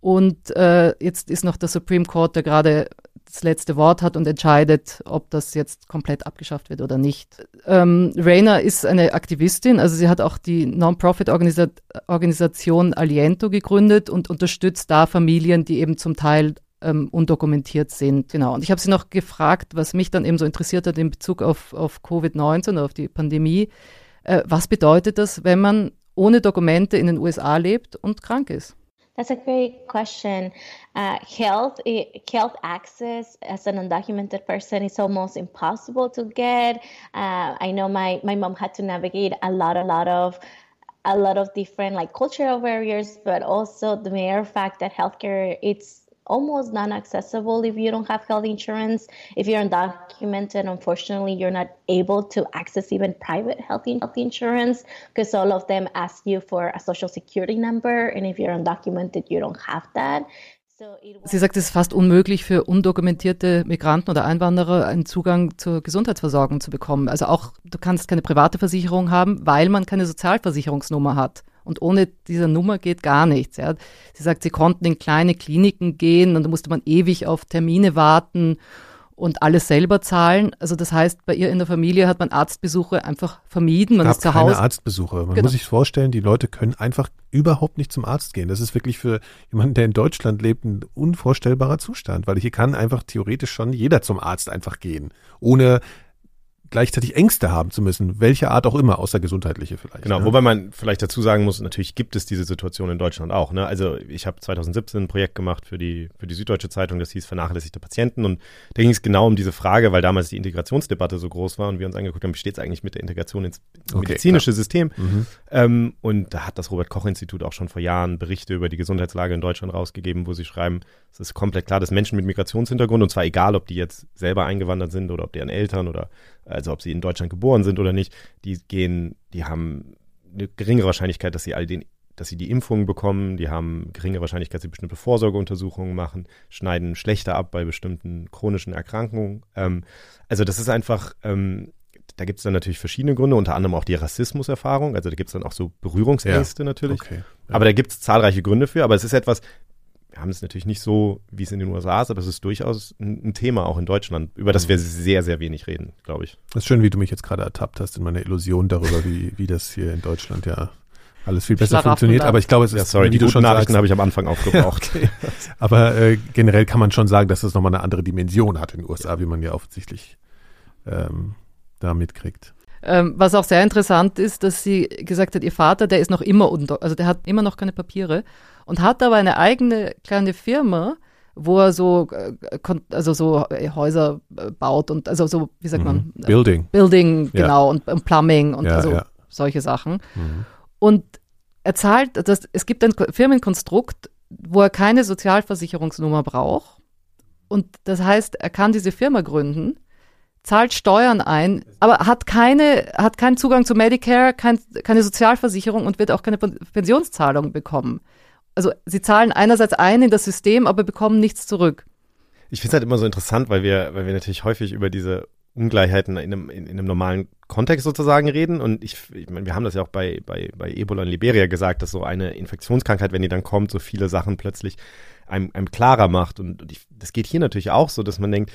Speaker 1: Und äh, jetzt ist noch der Supreme Court, der gerade das letzte Wort hat und entscheidet, ob das jetzt komplett abgeschafft wird oder nicht. Ähm, Rainer ist eine Aktivistin, also sie hat auch die Non-Profit-Organisation Aliento gegründet und unterstützt da Familien, die eben zum Teil ähm, undokumentiert sind. Genau. Und ich habe sie noch gefragt, was mich dann eben so interessiert hat in Bezug auf, auf Covid-19, auf die Pandemie. Äh, was bedeutet das, wenn man ohne Dokumente in den USA lebt und krank ist?
Speaker 8: That's a great question. Uh, health, health access as an undocumented person is almost impossible to get. Uh, I know my my mom had to navigate a lot, a lot of a lot of different like cultural barriers, but also the mere fact that healthcare it's almost non-accessible if you don't have health insurance. If you're undocumented, unfortunately, you're not able to access even private health, health insurance because all of them ask you for a social security number, and if you're undocumented, you don't have that.
Speaker 1: Sie sagt, es ist fast unmöglich für undokumentierte Migranten oder Einwanderer einen Zugang zur Gesundheitsversorgung zu bekommen. Also auch, du kannst keine private Versicherung haben, weil man keine Sozialversicherungsnummer hat. Und ohne diese Nummer geht gar nichts. Ja. Sie sagt, sie konnten in kleine Kliniken gehen und da musste man ewig auf Termine warten und alles selber zahlen. Also das heißt, bei ihr in der Familie hat man Arztbesuche einfach vermieden. Man ist zu Hause.
Speaker 4: keine Arztbesuche. Man genau. muss sich vorstellen, die Leute können einfach überhaupt nicht zum Arzt gehen. Das ist wirklich für jemanden, der in Deutschland lebt, ein unvorstellbarer Zustand, weil hier kann einfach theoretisch schon jeder zum Arzt einfach gehen, ohne gleichzeitig Ängste haben zu müssen, welche Art auch immer, außer gesundheitliche vielleicht.
Speaker 3: Genau,
Speaker 4: ne?
Speaker 3: wobei man vielleicht dazu sagen muss, natürlich gibt es diese Situation in Deutschland auch. Ne? Also ich habe 2017 ein Projekt gemacht für die, für die Süddeutsche Zeitung, das hieß Vernachlässigte Patienten und da ging es genau um diese Frage, weil damals die Integrationsdebatte so groß war und wir uns angeguckt haben, wie steht es eigentlich mit der Integration ins okay, medizinische klar. System. Mhm. Ähm, und da hat das Robert-Koch-Institut auch schon vor Jahren Berichte über die Gesundheitslage in Deutschland rausgegeben, wo sie schreiben, es ist komplett klar, dass Menschen mit Migrationshintergrund, und zwar egal, ob die jetzt selber eingewandert sind oder ob deren Eltern oder also ob sie in Deutschland geboren sind oder nicht, die gehen, die haben eine geringere Wahrscheinlichkeit, dass sie all den dass sie die Impfungen bekommen, die haben geringe Wahrscheinlichkeit, dass sie bestimmte Vorsorgeuntersuchungen machen, schneiden schlechter ab bei bestimmten chronischen Erkrankungen. Ähm, also das ist einfach, ähm, da gibt es dann natürlich verschiedene Gründe, unter anderem auch die Rassismuserfahrung. Also da gibt es dann auch so Berührungsängste ja, natürlich. Okay, ja. Aber da gibt es zahlreiche Gründe für. Aber es ist etwas, wir haben es natürlich nicht so, wie es in den USA ist, aber es ist durchaus ein, ein Thema auch in Deutschland, über das wir sehr, sehr wenig reden, glaube ich.
Speaker 4: Das ist schön, wie du mich jetzt gerade ertappt hast in meiner Illusion darüber, wie, wie das hier in Deutschland ja alles viel besser funktioniert. Aber ich glaube, es ist, ja,
Speaker 3: sorry, wie die du schon Nachrichten habe ich am Anfang aufgebraucht. okay.
Speaker 4: Aber äh, generell kann man schon sagen, dass das nochmal eine andere Dimension hat in den USA, wie man ja offensichtlich ähm, da mitkriegt.
Speaker 1: Ähm, was auch sehr interessant ist, dass sie gesagt hat, ihr Vater, der ist noch immer unter, also der hat immer noch keine Papiere und hat aber eine eigene kleine Firma, wo er so, äh, also so äh, Häuser äh, baut und also so, wie sagt man?
Speaker 4: Mhm. Building.
Speaker 1: Building, genau, ja. und, und, Plumbing und ja, also ja. solche Sachen. Mhm. Und er zahlt, das, es gibt ein Firmenkonstrukt, wo er keine Sozialversicherungsnummer braucht. Und das heißt, er kann diese Firma gründen zahlt Steuern ein, aber hat keine, hat keinen Zugang zu Medicare, kein, keine Sozialversicherung und wird auch keine Pensionszahlung bekommen. Also sie zahlen einerseits ein in das System, aber bekommen nichts zurück.
Speaker 3: Ich finde es halt immer so interessant, weil wir, weil wir natürlich häufig über diese Ungleichheiten in einem, in, in einem normalen Kontext sozusagen reden. Und ich, ich meine, wir haben das ja auch bei, bei, bei Ebola in Liberia gesagt, dass so eine Infektionskrankheit, wenn die dann kommt, so viele Sachen plötzlich einem, einem klarer macht. Und, und ich, das geht hier natürlich auch so, dass man denkt,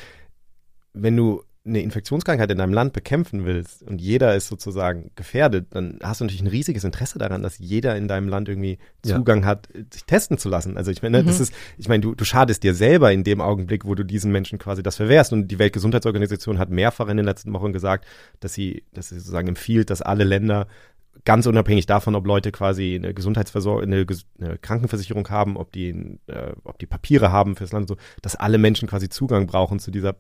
Speaker 3: wenn du eine Infektionskrankheit in deinem Land bekämpfen willst und jeder ist sozusagen gefährdet, dann hast du natürlich ein riesiges Interesse daran, dass jeder in deinem Land irgendwie Zugang ja. hat, sich testen zu lassen. Also ich meine, mhm. das ist, ich meine, du, du schadest dir selber in dem Augenblick, wo du diesen Menschen quasi das verwehrst. Und die Weltgesundheitsorganisation hat mehrfach in den letzten Wochen gesagt, dass sie, dass sie sozusagen empfiehlt, dass alle Länder ganz unabhängig davon, ob Leute quasi eine Gesundheitsversorgung, eine, eine, Krankenversicherung haben, ob die, äh, ob die Papiere haben fürs Land, so, dass alle Menschen quasi Zugang brauchen zu dieser,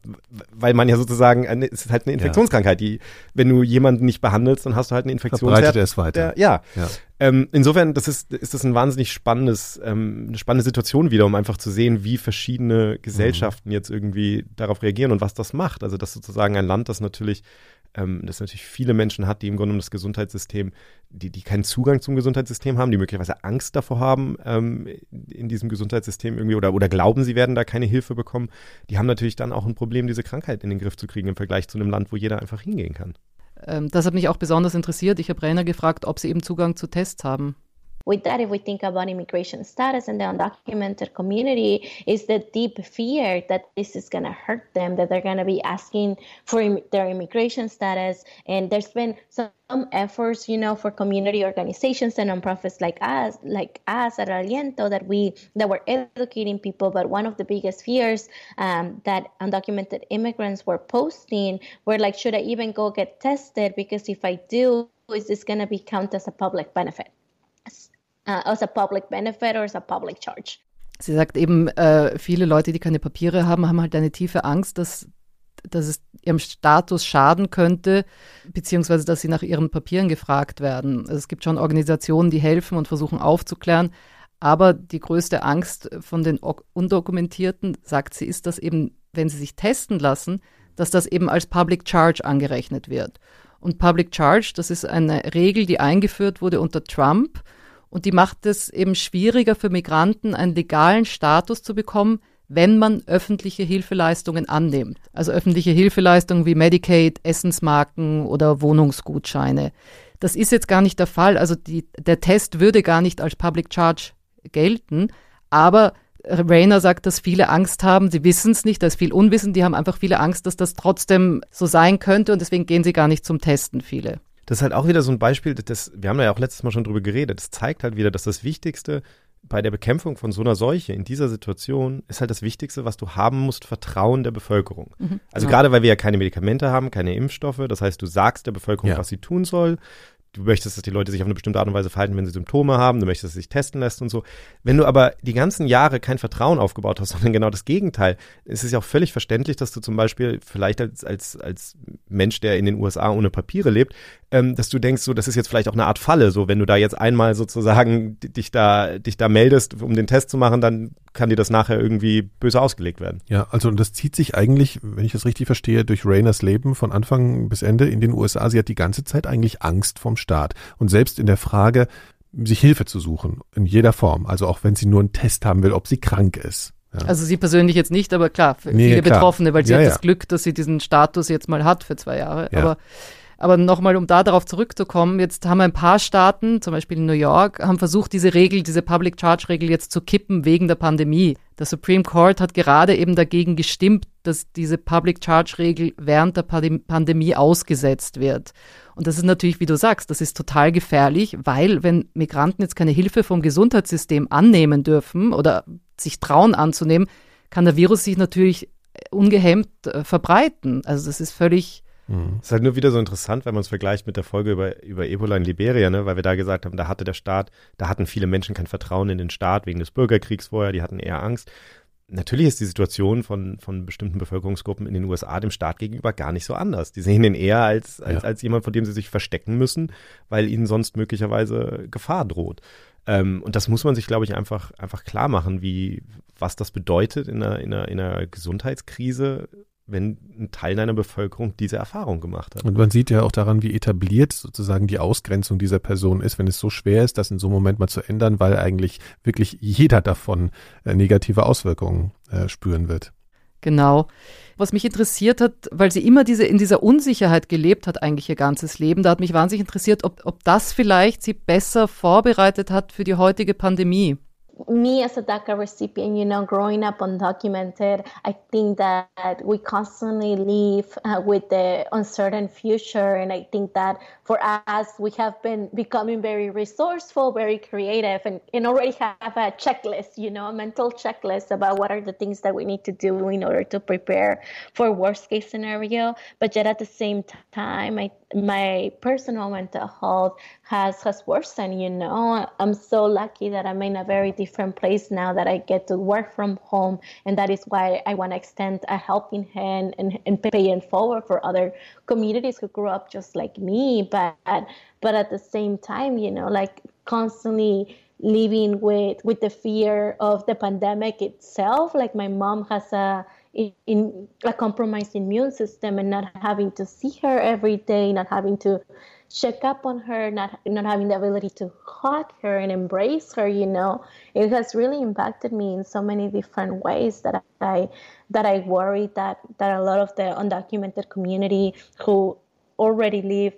Speaker 3: weil man ja sozusagen, eine, es ist halt eine Infektionskrankheit, die, wenn du jemanden nicht behandelst, dann hast du halt eine Infektion.
Speaker 4: Verbreitet es weiter.
Speaker 3: Der, ja. ja. Ähm, insofern, das ist, ist das ein wahnsinnig spannendes, ähm, eine spannende Situation wieder, um einfach zu sehen, wie verschiedene Gesellschaften mhm. jetzt irgendwie darauf reagieren und was das macht. Also, dass sozusagen ein Land, das natürlich ähm, dass natürlich viele Menschen hat, die im Grunde genommen das Gesundheitssystem, die, die keinen Zugang zum Gesundheitssystem haben, die möglicherweise Angst davor haben, ähm, in diesem Gesundheitssystem irgendwie oder, oder glauben, sie werden da keine Hilfe bekommen, die haben natürlich dann auch ein Problem, diese Krankheit in den Griff zu kriegen im Vergleich zu einem Land, wo jeder einfach hingehen kann.
Speaker 1: Ähm, das hat mich auch besonders interessiert. Ich habe Rainer gefragt, ob sie eben Zugang zu Tests haben.
Speaker 8: With that, if we think about immigration status and the undocumented community, is the deep fear that this is going to hurt them, that they're going to be asking for Im- their immigration status. And there's been some efforts, you know, for community organizations and nonprofits like us, like us at Aliento, that we that were educating people. But one of the biggest fears um, that undocumented immigrants were posting were like, should I even go get tested? Because if I do, is this going to be count as a public benefit? Uh, as a public benefit or as a public charge.
Speaker 1: Sie sagt eben, äh, viele Leute, die keine Papiere haben, haben halt eine tiefe Angst, dass, dass es ihrem Status schaden könnte, beziehungsweise dass sie nach ihren Papieren gefragt werden. Also es gibt schon Organisationen, die helfen und versuchen aufzuklären. Aber die größte Angst von den Undokumentierten, sagt sie, ist, dass eben, wenn sie sich testen lassen, dass das eben als Public Charge angerechnet wird. Und Public Charge, das ist eine Regel, die eingeführt wurde unter Trump und die macht es eben schwieriger für Migranten, einen legalen Status zu bekommen, wenn man öffentliche Hilfeleistungen annimmt. Also öffentliche Hilfeleistungen wie Medicaid, Essensmarken oder Wohnungsgutscheine. Das ist jetzt gar nicht der Fall. Also die, der Test würde gar nicht als Public Charge gelten. Aber Rayner sagt, dass viele Angst haben. Sie wissen es nicht, da ist viel Unwissen. Die haben einfach viele Angst, dass das trotzdem so sein könnte und deswegen gehen sie gar nicht zum Testen, viele.
Speaker 3: Das ist halt auch wieder so ein Beispiel, das, wir haben da ja auch letztes Mal schon drüber geredet, das zeigt halt wieder, dass das Wichtigste bei der Bekämpfung von so einer Seuche in dieser Situation ist halt das Wichtigste, was du haben musst, Vertrauen der Bevölkerung. Mhm, also ja. gerade weil wir ja keine Medikamente haben, keine Impfstoffe, das heißt, du sagst der Bevölkerung, ja. was sie tun soll, du möchtest, dass die Leute sich auf eine bestimmte Art und Weise verhalten, wenn sie Symptome haben, du möchtest, dass sie sich testen lässt und so. Wenn du aber die ganzen Jahre kein Vertrauen aufgebaut hast, sondern genau das Gegenteil, ist es ja auch völlig verständlich, dass du zum Beispiel vielleicht als, als, als Mensch, der in den USA ohne Papiere lebt, ähm, dass du denkst, so, das ist jetzt vielleicht auch eine Art Falle, so, wenn du da jetzt einmal sozusagen dich da, dich da meldest, um den Test zu machen, dann kann dir das nachher irgendwie böse ausgelegt werden.
Speaker 4: Ja, also und das zieht sich eigentlich, wenn ich das richtig verstehe, durch Rainers Leben von Anfang bis Ende in den USA. Sie hat die ganze Zeit eigentlich Angst vom Staat. Und selbst in der Frage, sich Hilfe zu suchen, in jeder Form, also auch wenn sie nur einen Test haben will, ob sie krank ist.
Speaker 1: Ja. Also sie persönlich jetzt nicht, aber klar, für nee, viele klar. Betroffene, weil sie ja, hat ja. das Glück, dass sie diesen Status jetzt mal hat für zwei Jahre. Aber aber nochmal, um da darauf zurückzukommen, jetzt haben ein paar Staaten, zum Beispiel in New York, haben versucht, diese Regel, diese Public Charge Regel jetzt zu kippen wegen der Pandemie. Der Supreme Court hat gerade eben dagegen gestimmt, dass diese Public Charge Regel während der Pandemie ausgesetzt wird. Und das ist natürlich, wie du sagst, das ist total gefährlich, weil wenn Migranten jetzt keine Hilfe vom Gesundheitssystem annehmen dürfen oder sich trauen anzunehmen, kann der Virus sich natürlich ungehemmt äh, verbreiten. Also das ist völlig
Speaker 3: Mhm. Ist halt nur wieder so interessant, wenn man es vergleicht mit der Folge über, über Ebola in Liberia, ne? weil wir da gesagt haben, da hatte der Staat, da hatten viele Menschen kein Vertrauen in den Staat wegen des Bürgerkriegs vorher, die hatten eher Angst. Natürlich ist die Situation von, von bestimmten Bevölkerungsgruppen in den USA dem Staat gegenüber gar nicht so anders. Die sehen ihn eher als, als, ja. als jemand, vor dem sie sich verstecken müssen, weil ihnen sonst möglicherweise Gefahr droht. Ähm, und das muss man sich, glaube ich, einfach, einfach klar machen, wie, was das bedeutet in einer, in einer, in einer Gesundheitskrise wenn ein Teil deiner Bevölkerung diese Erfahrung gemacht hat.
Speaker 4: Und man sieht ja auch daran, wie etabliert sozusagen die Ausgrenzung dieser Person ist, wenn es so schwer ist, das in so einem Moment mal zu ändern, weil eigentlich wirklich jeder davon äh, negative Auswirkungen äh, spüren wird.
Speaker 1: Genau. Was mich interessiert hat, weil sie immer diese, in dieser Unsicherheit gelebt hat, eigentlich ihr ganzes Leben, da hat mich wahnsinnig interessiert, ob, ob das vielleicht sie besser vorbereitet hat für die heutige Pandemie.
Speaker 8: Me as a DACA recipient, you know, growing up undocumented, I think that we constantly live uh, with the uncertain future. And I think that for us, we have been becoming very resourceful, very creative, and, and already have a checklist, you know, a mental checklist about what are the things that we need to do in order to prepare for worst case scenario. But yet at the same time, I, my personal mental health has has worsened. You know, I'm so lucky that I'm in a very different place now that I get to work from home, and that is why I want to extend a helping hand and, and pay it forward for other communities who grew up just like me. But but at the same time, you know, like constantly living with with the fear of the pandemic itself. Like my mom has a in, a compromised immune system and not having to see her every day, not having to check up on her, not not having the ability to hug her and embrace her, you know, it has really impacted me in so many different ways that I that I worry that that a lot of the undocumented community who already live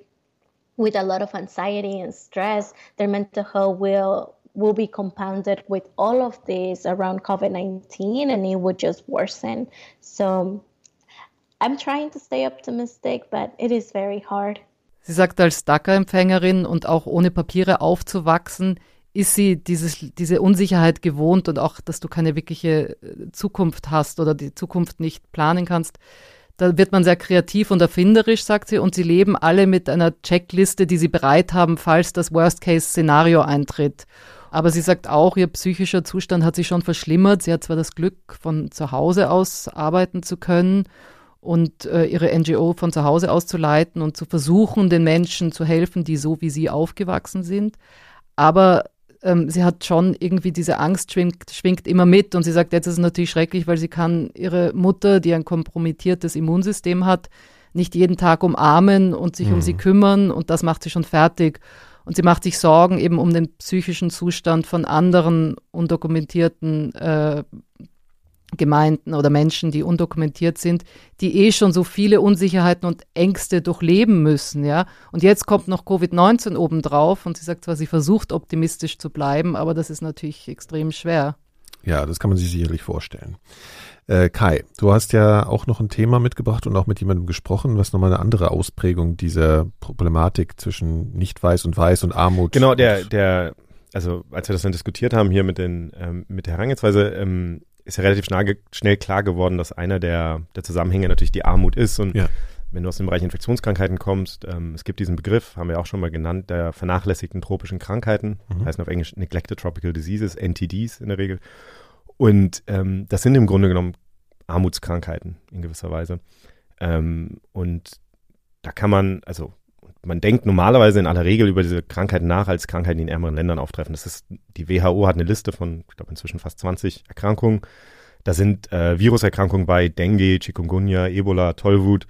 Speaker 8: with a lot of anxiety and stress, their mental health will will be compounded with all of this around COVID 19 and it would just worsen. So I'm trying to stay optimistic, but it is very hard.
Speaker 1: Sie sagt, als DACA-Empfängerin und auch ohne Papiere aufzuwachsen, ist sie dieses, diese Unsicherheit gewohnt und auch, dass du keine wirkliche äh, Zukunft hast oder die Zukunft nicht planen kannst. Da wird man sehr kreativ und erfinderisch, sagt sie, und sie leben alle mit einer Checkliste, die sie bereit haben, falls das Worst-Case-Szenario eintritt. Aber sie sagt auch, ihr psychischer Zustand hat sich schon verschlimmert. Sie hat zwar das Glück, von zu Hause aus arbeiten zu können und äh, ihre NGO von zu Hause aus zu leiten und zu versuchen, den Menschen zu helfen, die so wie sie aufgewachsen sind. Aber ähm, sie hat schon irgendwie diese Angst schwingt, schwingt immer mit und sie sagt, jetzt ist es natürlich schrecklich, weil sie kann ihre Mutter, die ein kompromittiertes Immunsystem hat, nicht jeden Tag umarmen und sich mhm. um sie kümmern und das macht sie schon fertig. Und sie macht sich Sorgen eben um den psychischen Zustand von anderen undokumentierten äh, Gemeinden oder Menschen, die undokumentiert sind, die eh schon so viele Unsicherheiten und Ängste durchleben müssen, ja. Und jetzt kommt noch Covid-19 obendrauf und sie sagt zwar, sie versucht optimistisch zu bleiben, aber das ist natürlich extrem schwer.
Speaker 4: Ja, das kann man sich sicherlich vorstellen. Äh, Kai, du hast ja auch noch ein Thema mitgebracht und auch mit jemandem gesprochen, was nochmal eine andere Ausprägung dieser Problematik zwischen nicht weiß und weiß und Armut.
Speaker 3: Genau, der, der, also als wir das dann diskutiert haben hier mit den, ähm, mit der Herangehensweise, ähm, ist ja relativ schnell, schnell klar geworden, dass einer der, der Zusammenhänge natürlich die Armut ist. Und ja. Wenn du aus dem Bereich Infektionskrankheiten kommst, ähm, es gibt diesen Begriff, haben wir auch schon mal genannt, der vernachlässigten tropischen Krankheiten, mhm. heißen auf Englisch Neglected Tropical Diseases, NTDs in der Regel. Und ähm, das sind im Grunde genommen Armutskrankheiten in gewisser Weise. Ähm, und da kann man, also man denkt normalerweise in aller Regel über diese Krankheiten nach als Krankheiten, die in ärmeren Ländern auftreffen. Das ist, die WHO hat eine Liste von, ich glaube, inzwischen fast 20 Erkrankungen. Da sind äh, Viruserkrankungen bei Dengue, Chikungunya, Ebola, Tollwut,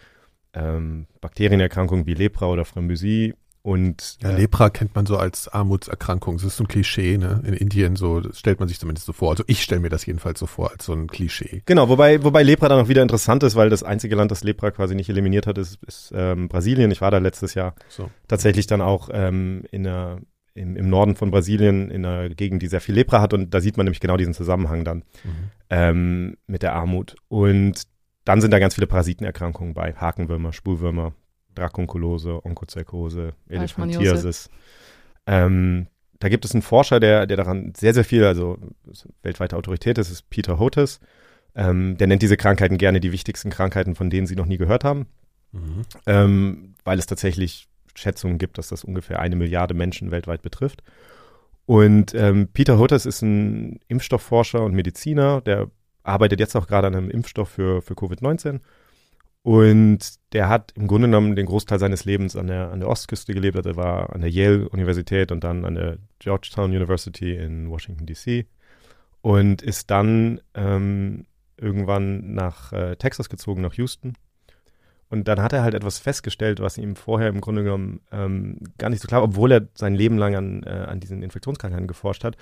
Speaker 3: ähm, Bakterienerkrankungen wie Lepra oder Phramysie und
Speaker 4: ja, Lepra kennt man so als Armutserkrankung. Das ist so ein Klischee, ne? In Indien so, das stellt man sich zumindest so vor. Also ich stelle mir das jedenfalls so vor, als so ein Klischee.
Speaker 3: Genau, wobei, wobei Lepra dann auch wieder interessant ist, weil das einzige Land, das Lepra quasi nicht eliminiert hat, ist, ist ähm, Brasilien. Ich war da letztes Jahr so. tatsächlich dann auch ähm, in der, im, im Norden von Brasilien, in einer Gegend, die sehr viel Lepra hat. Und da sieht man nämlich genau diesen Zusammenhang dann mhm. ähm, mit der Armut. Und dann sind da ganz viele Parasitenerkrankungen bei. Hakenwürmer, Spulwürmer, Drakonkulose, Onkozykose, Elephantiasis. Ähm, da gibt es einen Forscher, der, der daran sehr, sehr viel, also weltweite Autorität ist, ist Peter Hotes. Ähm, der nennt diese Krankheiten gerne die wichtigsten Krankheiten, von denen sie noch nie gehört haben, mhm. ähm, weil es tatsächlich Schätzungen gibt, dass das ungefähr eine Milliarde Menschen weltweit betrifft. Und ähm, Peter Hotes ist ein Impfstoffforscher und Mediziner, der arbeitet jetzt auch gerade an einem Impfstoff für, für Covid-19 und der hat im Grunde genommen den Großteil seines Lebens an der, an der Ostküste gelebt. Also er war an der Yale-Universität und dann an der Georgetown University in Washington, D.C. Und ist dann ähm, irgendwann nach äh, Texas gezogen, nach Houston. Und dann hat er halt etwas festgestellt, was ihm vorher im Grunde genommen ähm, gar nicht so klar, obwohl er sein Leben lang an, äh, an diesen Infektionskrankheiten geforscht hat,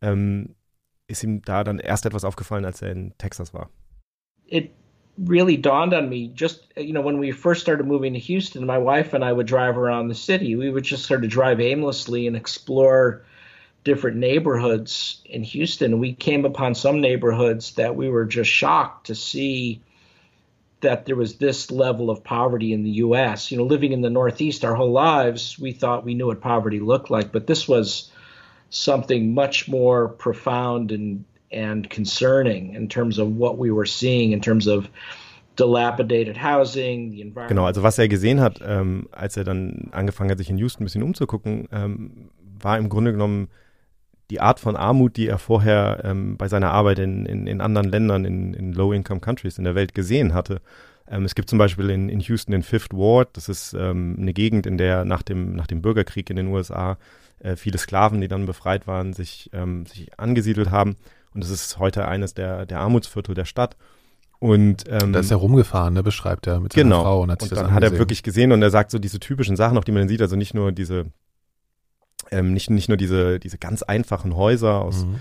Speaker 3: ähm, ist ihm da dann erst etwas aufgefallen, als er in Texas war.
Speaker 2: It really dawned on me just you know when we first started moving to Houston my wife and I would drive around the city. We would just sort of drive aimlessly and explore different neighborhoods in Houston. We came upon some neighborhoods that we were just shocked to see that there was this level of poverty in the US you know living in the northeast our whole lives we thought we knew what poverty looked like but this was something much more profound and and concerning in terms of what we were seeing in terms of dilapidated housing, the environment.
Speaker 3: Genau, also was er gesehen hat, ähm, als er dann angefangen hat, sich in Houston ein bisschen umzugucken, ähm, war im Grunde genommen die Art von Armut, die er vorher ähm, bei seiner Arbeit in, in, in anderen Ländern, in, in Low-Income-Countries in der Welt gesehen hatte. Ähm, es gibt zum Beispiel in, in Houston den Fifth Ward, das ist ähm, eine Gegend, in der nach dem, nach dem Bürgerkrieg in den USA äh, viele Sklaven, die dann befreit waren, sich, ähm, sich angesiedelt haben. Und es ist heute eines der, der Armutsviertel der Stadt. Und ähm,
Speaker 4: da ist er rumgefahren, ne, beschreibt er mit seiner
Speaker 3: genau.
Speaker 4: Frau
Speaker 3: und hat und dann hat er wirklich gesehen und er sagt so diese typischen Sachen, auf die man dann sieht, also nicht nur diese, ähm, nicht, nicht nur diese, diese ganz einfachen Häuser aus, mhm.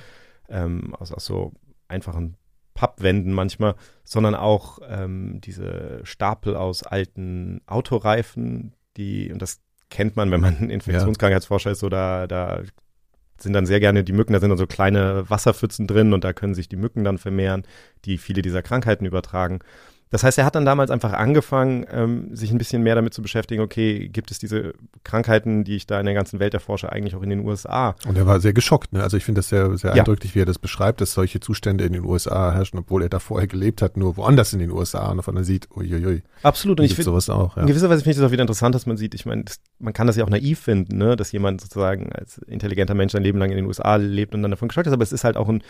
Speaker 3: ähm, aus, aus so einfachen Pappwänden manchmal, sondern auch ähm, diese Stapel aus alten Autoreifen, die, und das kennt man, wenn man Infektionskrankheitsforscher ist, so da, da sind dann sehr gerne die Mücken, da sind dann so kleine Wasserpfützen drin und da können sich die Mücken dann vermehren, die viele dieser Krankheiten übertragen. Das heißt, er hat dann damals einfach angefangen, ähm, sich ein bisschen mehr damit zu beschäftigen, okay, gibt es diese Krankheiten, die ich da in der ganzen Welt erforsche, eigentlich auch in den USA?
Speaker 4: Und er war sehr geschockt, ne? Also ich finde das sehr, sehr ja. eindrücklich, wie er das beschreibt, dass solche Zustände in den USA herrschen, obwohl er da vorher gelebt hat, nur woanders in den USA und auf einmal sieht, uiuiui.
Speaker 3: Absolut. Und ich finde sowas auch. Ja. In gewisser Weise finde ich das auch wieder interessant, dass man sieht, ich meine, man kann das ja auch naiv finden, ne? dass jemand sozusagen als intelligenter Mensch sein Leben lang in den USA lebt und dann davon geschockt ist, aber es ist halt auch ein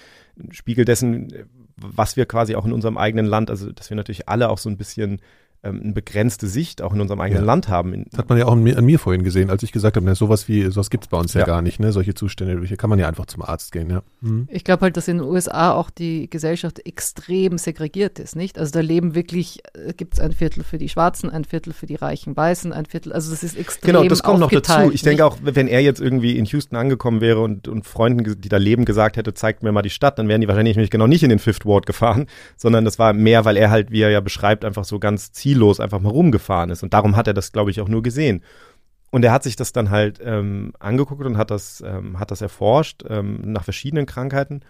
Speaker 3: Spiegel dessen, was wir quasi auch in unserem eigenen Land, also dass wir natürlich alle auch so ein bisschen ähm, eine begrenzte Sicht auch in unserem eigenen ja. Land haben.
Speaker 4: Das hat man ja auch an mir, an mir, vorhin gesehen, als ich gesagt habe, ne, sowas wie, sowas gibt's bei uns ja. ja, gar nicht, ne? Solche Zustände, hier kann man ja einfach zum Arzt gehen, ja.
Speaker 1: Mhm. Ich glaube halt, dass in den USA auch die Gesellschaft extrem segregiert ist, nicht? Also da leben wirklich, äh, gibt's ein Viertel für die Schwarzen, ein Viertel für die reichen Weißen, ein Viertel, also das ist extrem
Speaker 3: Genau, das kommt noch dazu. Ich denke auch, wenn er jetzt irgendwie in Houston angekommen wäre und, und Freunden, die da leben, gesagt hätte, zeigt mir mal die Stadt, dann wären die wahrscheinlich nämlich genau nicht in den Fifth Ward gefahren, sondern das war mehr, weil er halt, wie er ja beschreibt, einfach so ganz ziellos einfach mal rum gefahren ist. Und darum hat er das, glaube ich, auch nur gesehen. Und er hat sich das dann halt ähm, angeguckt und hat das, ähm, hat das erforscht ähm, nach verschiedenen Krankheiten.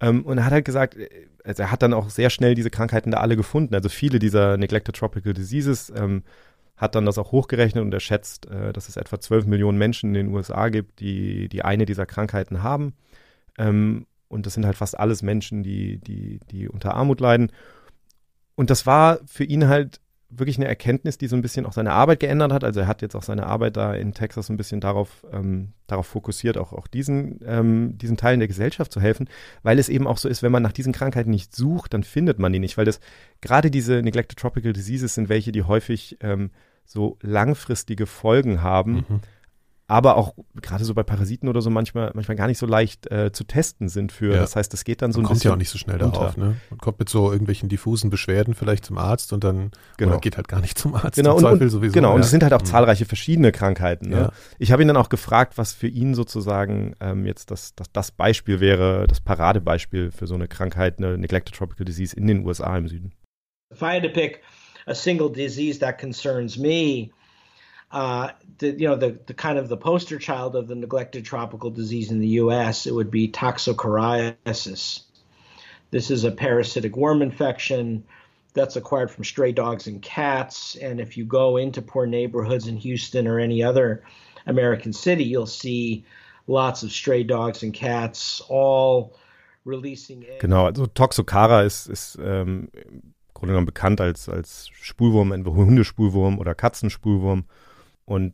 Speaker 3: Ähm, und er hat halt gesagt, also er hat dann auch sehr schnell diese Krankheiten da alle gefunden. Also viele dieser Neglected Tropical Diseases ähm, hat dann das auch hochgerechnet und er schätzt, äh, dass es etwa 12 Millionen Menschen in den USA gibt, die, die eine dieser Krankheiten haben. Ähm, und das sind halt fast alles Menschen, die, die, die unter Armut leiden. Und das war für ihn halt wirklich eine Erkenntnis, die so ein bisschen auch seine Arbeit geändert hat. Also er hat jetzt auch seine Arbeit da in Texas ein bisschen darauf, ähm, darauf fokussiert, auch, auch diesen, ähm, diesen Teilen der Gesellschaft zu helfen, weil es eben auch so ist, wenn man nach diesen Krankheiten nicht sucht, dann findet man die nicht, weil das gerade diese Neglected Tropical Diseases sind welche, die häufig ähm, so langfristige Folgen haben. Mhm aber auch gerade so bei Parasiten oder so manchmal, manchmal gar nicht so leicht äh, zu testen sind für. Ja. Das heißt, das geht dann so
Speaker 4: Man
Speaker 3: ein
Speaker 4: kommt ja auch nicht so schnell darauf. Ne? Man kommt mit so irgendwelchen diffusen Beschwerden vielleicht zum Arzt und dann
Speaker 3: genau.
Speaker 4: oder geht halt gar nicht zum Arzt.
Speaker 3: Genau, und, und, sowieso, genau. Ja. und es sind halt auch mhm. zahlreiche verschiedene Krankheiten. Ne? Ja. Ich habe ihn dann auch gefragt, was für ihn sozusagen ähm, jetzt das, das, das Beispiel wäre, das Paradebeispiel für so eine Krankheit, eine Neglected Tropical Disease in den USA im Süden.
Speaker 2: If I had to pick a single disease that concerns me, uh, the, you know, the, the kind of the poster child of the neglected tropical disease in the U.S., it would be toxocariasis. This is a parasitic worm infection that's acquired from stray dogs and cats. And if you go into poor neighborhoods in Houston or any other American city, you'll see lots of stray dogs and cats all releasing.
Speaker 3: Genau, also Toxocara ist, ist ähm, im Grunde genommen bekannt als, als Spulwurm, entweder Hundespulwurm oder Katzenspulwurm. Und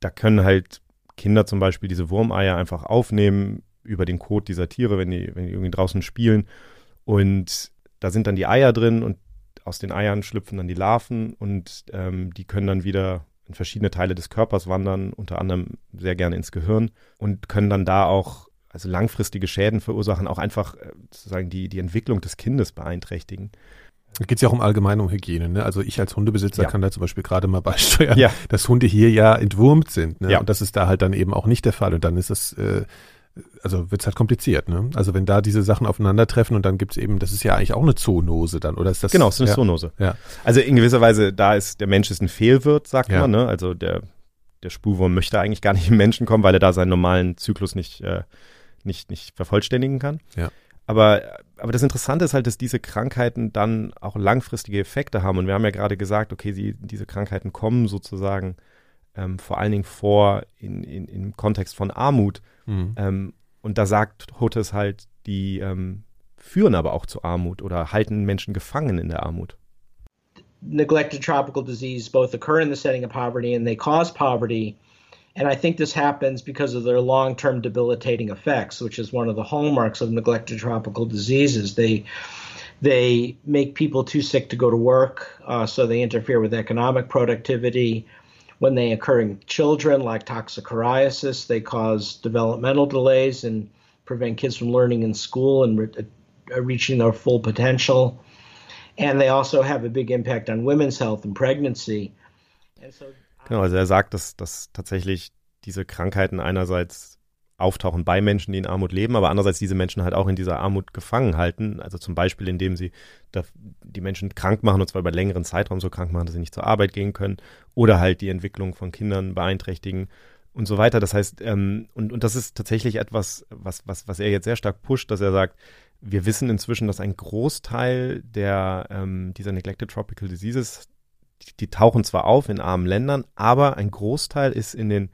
Speaker 3: da können halt Kinder zum Beispiel diese Wurmeier einfach aufnehmen über den Kot dieser Tiere, wenn die, wenn die irgendwie draußen spielen. Und da sind dann die Eier drin und aus den Eiern schlüpfen dann die Larven und ähm, die können dann wieder in verschiedene Teile des Körpers wandern, unter anderem sehr gerne ins Gehirn und können dann da auch also langfristige Schäden verursachen, auch einfach äh, sozusagen die, die Entwicklung des Kindes beeinträchtigen.
Speaker 4: Da geht es ja auch um allgemein um Hygiene. Ne? Also ich als Hundebesitzer ja. kann da zum Beispiel gerade mal beisteuern, ja. dass Hunde hier ja entwurmt sind. Ne? Ja. Und das ist da halt dann eben auch nicht der Fall. Und dann ist das, äh, also wird es halt kompliziert. Ne? Also wenn da diese Sachen aufeinandertreffen und dann gibt es eben, das ist ja eigentlich auch eine Zoonose dann, oder ist das?
Speaker 3: Genau, es ist eine
Speaker 4: ja.
Speaker 3: Zoonose. Ja. Also in gewisser Weise, da ist der Mensch ist ein Fehlwirt, sagt man. Ne? Also der, der Spurwurm möchte eigentlich gar nicht im Menschen kommen, weil er da seinen normalen Zyklus nicht, äh, nicht, nicht vervollständigen kann.
Speaker 4: Ja.
Speaker 3: Aber, aber das Interessante ist halt, dass diese Krankheiten dann auch langfristige Effekte haben. Und wir haben ja gerade gesagt, okay, sie, diese Krankheiten kommen sozusagen ähm, vor allen Dingen vor in, in, im Kontext von Armut. Mhm. Ähm, und da sagt Hotes halt, die ähm, führen aber auch zu Armut oder halten Menschen gefangen in der Armut.
Speaker 2: Neglected tropical disease both occur in the setting of poverty and they cause poverty. And I think this happens because of their long term debilitating effects, which is one of the hallmarks of neglected tropical diseases. They they make people too sick to go to work, uh, so they interfere with economic productivity. When they occur in children, like toxocariasis, they cause developmental delays and prevent kids from learning in school and re- uh, reaching their full potential. And they also have a big impact on women's health and pregnancy.
Speaker 3: And so Genau, also er sagt, dass, dass tatsächlich diese Krankheiten einerseits auftauchen bei Menschen, die in Armut leben, aber andererseits diese Menschen halt auch in dieser Armut gefangen halten. Also zum Beispiel, indem sie die Menschen krank machen und zwar über längeren Zeitraum so krank machen, dass sie nicht zur Arbeit gehen können oder halt die Entwicklung von Kindern beeinträchtigen und so weiter. Das heißt, ähm, und, und das ist tatsächlich etwas, was, was, was er jetzt sehr stark pusht, dass er sagt, wir wissen inzwischen, dass ein Großteil der, ähm, dieser Neglected Tropical Diseases, die, tauchen zwar auf in armen Ländern, aber ein Großteil ist in den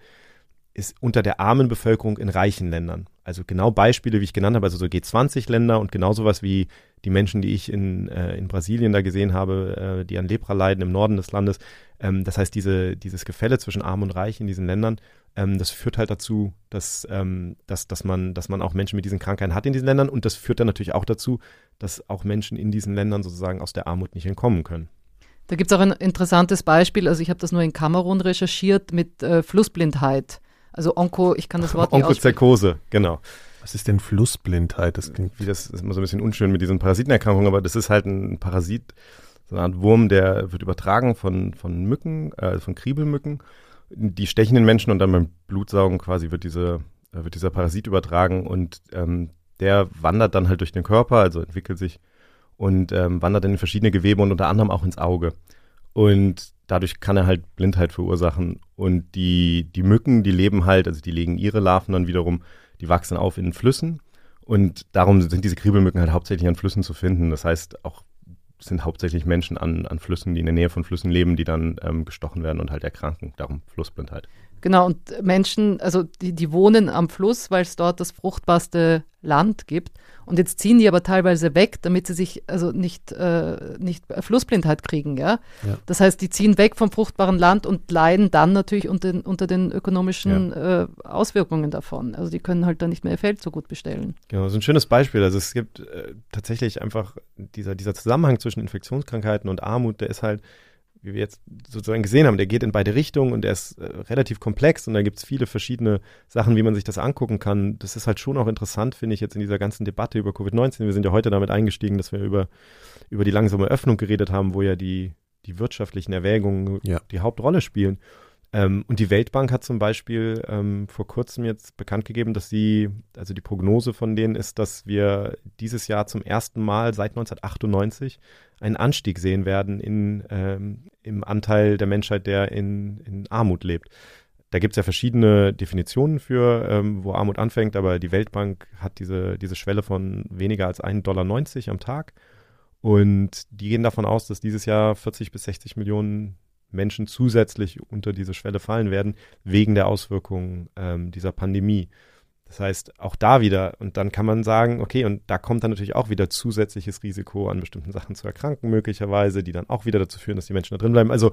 Speaker 3: ist unter der armen Bevölkerung in reichen Ländern. Also genau Beispiele, wie ich genannt habe, also so G20-Länder und genau sowas wie die Menschen, die ich in, äh, in Brasilien da gesehen habe, äh, die an Lepra leiden im Norden des Landes. Ähm, das heißt, diese, dieses Gefälle zwischen Arm und Reich in diesen Ländern, ähm, das führt halt dazu, dass, ähm, dass, dass, man, dass man auch Menschen mit diesen Krankheiten hat in diesen Ländern und das führt dann natürlich auch dazu, dass auch Menschen in diesen Ländern sozusagen aus der Armut nicht entkommen können.
Speaker 1: Da gibt es auch ein interessantes Beispiel, also ich habe das nur in Kamerun recherchiert mit äh, Flussblindheit. Also Onko, ich kann das Wort
Speaker 3: nicht Onkozerkose, genau.
Speaker 4: Was ist denn Flussblindheit? Das klingt
Speaker 3: wie das ist immer so ein bisschen unschön mit diesen Parasitenerkrankungen, aber das ist halt ein Parasit, so eine Art Wurm, der wird übertragen von, von Mücken, äh, von Kriebelmücken. Die stechen den Menschen und dann beim Blutsaugen quasi wird, diese, äh, wird dieser Parasit übertragen und ähm, der wandert dann halt durch den Körper, also entwickelt sich und ähm, wandert in verschiedene Gewebe und unter anderem auch ins Auge. Und dadurch kann er halt Blindheit verursachen. Und die, die Mücken, die leben halt, also die legen ihre Larven dann wiederum, die wachsen auf in Flüssen. Und darum sind diese Kriebelmücken halt hauptsächlich an Flüssen zu finden. Das heißt, auch sind hauptsächlich Menschen an, an Flüssen, die in der Nähe von Flüssen leben, die dann ähm, gestochen werden und halt erkranken. Darum Flussblindheit.
Speaker 1: Genau, und Menschen, also die, die wohnen am Fluss, weil es dort das fruchtbarste Land gibt. Und jetzt ziehen die aber teilweise weg, damit sie sich also nicht, äh, nicht Flussblindheit kriegen. Ja? ja? Das heißt, die ziehen weg vom fruchtbaren Land und leiden dann natürlich unter den, unter den ökonomischen ja. äh, Auswirkungen davon. Also die können halt dann nicht mehr ihr Feld so gut bestellen.
Speaker 3: Genau, das ist ein schönes Beispiel. Also es gibt äh, tatsächlich einfach dieser, dieser Zusammenhang zwischen Infektionskrankheiten und Armut, der ist halt wie wir jetzt sozusagen gesehen haben, der geht in beide Richtungen und der ist äh, relativ komplex und da gibt es viele verschiedene Sachen, wie man sich das angucken kann. Das ist halt schon auch interessant, finde ich, jetzt in dieser ganzen Debatte über Covid-19. Wir sind ja heute damit eingestiegen, dass wir über, über die langsame Öffnung geredet haben, wo ja die, die wirtschaftlichen Erwägungen ja. die Hauptrolle spielen. Ähm, und die Weltbank hat zum Beispiel ähm, vor kurzem jetzt bekannt gegeben, dass sie, also die Prognose von denen ist, dass wir dieses Jahr zum ersten Mal seit 1998 einen Anstieg sehen werden in, ähm, im Anteil der Menschheit, der in, in Armut lebt. Da gibt es ja verschiedene Definitionen für, ähm, wo Armut anfängt, aber die Weltbank hat diese, diese Schwelle von weniger als 1,90 Dollar am Tag. Und die gehen davon aus, dass dieses Jahr 40 bis 60 Millionen Menschen zusätzlich unter diese Schwelle fallen werden, wegen der Auswirkungen ähm, dieser Pandemie. Das heißt, auch da wieder, und dann kann man sagen, okay, und da kommt dann natürlich auch wieder zusätzliches Risiko an bestimmten Sachen zu erkranken, möglicherweise, die dann auch wieder dazu führen, dass die Menschen da drin bleiben. Also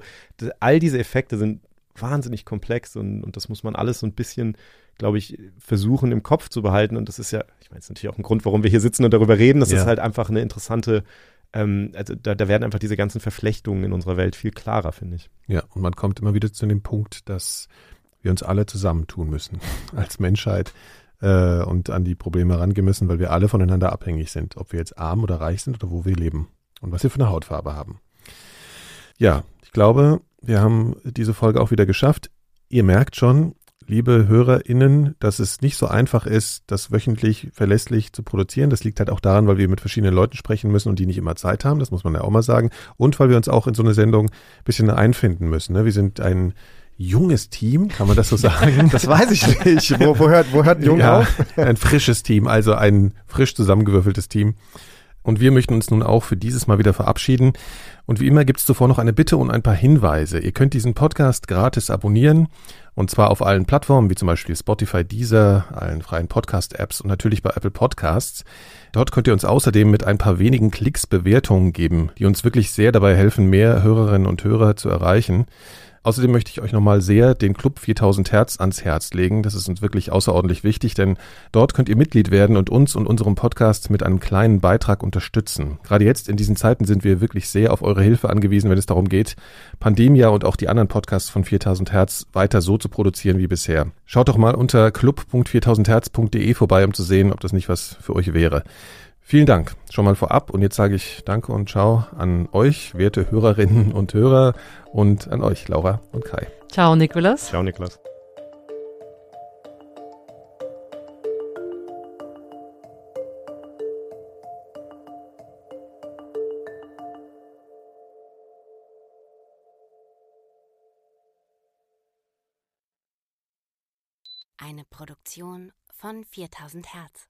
Speaker 3: all diese Effekte sind wahnsinnig komplex und, und das muss man alles so ein bisschen, glaube ich, versuchen im Kopf zu behalten. Und das ist ja, ich meine, das ist natürlich auch ein Grund, warum wir hier sitzen und darüber reden. Das ja. ist halt einfach eine interessante ähm, also da, da, werden einfach diese ganzen Verflechtungen in unserer Welt viel klarer, finde ich.
Speaker 4: Ja, und man kommt immer wieder zu dem Punkt, dass wir uns alle zusammentun müssen als Menschheit äh, und an die Probleme herangehen müssen, weil wir alle voneinander abhängig sind, ob wir jetzt arm oder reich sind oder wo wir leben und was wir für eine Hautfarbe haben. Ja, ich glaube, wir haben diese Folge auch wieder geschafft. Ihr merkt schon, liebe HörerInnen, dass es nicht so einfach ist, das wöchentlich verlässlich zu produzieren. Das liegt halt auch daran, weil wir mit verschiedenen Leuten sprechen müssen und die nicht immer Zeit haben. Das muss man ja auch mal sagen. Und weil wir uns auch in so eine Sendung ein bisschen einfinden müssen. Ne? Wir sind ein junges Team, kann man das so sagen?
Speaker 3: Das weiß ich nicht. Wo, wo, hört, wo hört Jung ja, auf?
Speaker 4: Ein frisches Team, also ein frisch zusammengewürfeltes Team. Und wir möchten uns nun auch für dieses Mal wieder verabschieden. Und wie immer gibt es zuvor noch eine Bitte und ein paar Hinweise. Ihr könnt diesen Podcast gratis abonnieren und zwar auf allen Plattformen wie zum Beispiel Spotify, Deezer, allen freien Podcast-Apps und natürlich bei Apple Podcasts. Dort könnt ihr uns außerdem mit ein paar wenigen Klicks Bewertungen geben, die uns wirklich sehr dabei helfen, mehr Hörerinnen und Hörer zu erreichen. Außerdem möchte ich euch nochmal sehr den Club 4000 Hertz ans Herz legen. Das ist uns wirklich außerordentlich wichtig, denn dort könnt ihr Mitglied werden und uns und unserem Podcast mit einem kleinen Beitrag unterstützen. Gerade jetzt in diesen Zeiten sind wir wirklich sehr auf eure Hilfe angewiesen, wenn es darum geht, Pandemia und auch die anderen Podcasts von 4000 Hertz weiter so zu produzieren wie bisher. Schaut doch mal unter club.4000herz.de vorbei, um zu sehen, ob das nicht was für euch wäre. Vielen Dank schon mal vorab und jetzt sage ich Danke und Ciao an euch, werte Hörerinnen und Hörer und an euch, Laura und Kai.
Speaker 1: Ciao, Nikolas.
Speaker 3: Ciao, Nikolas.
Speaker 9: Eine Produktion von 4000 Hertz.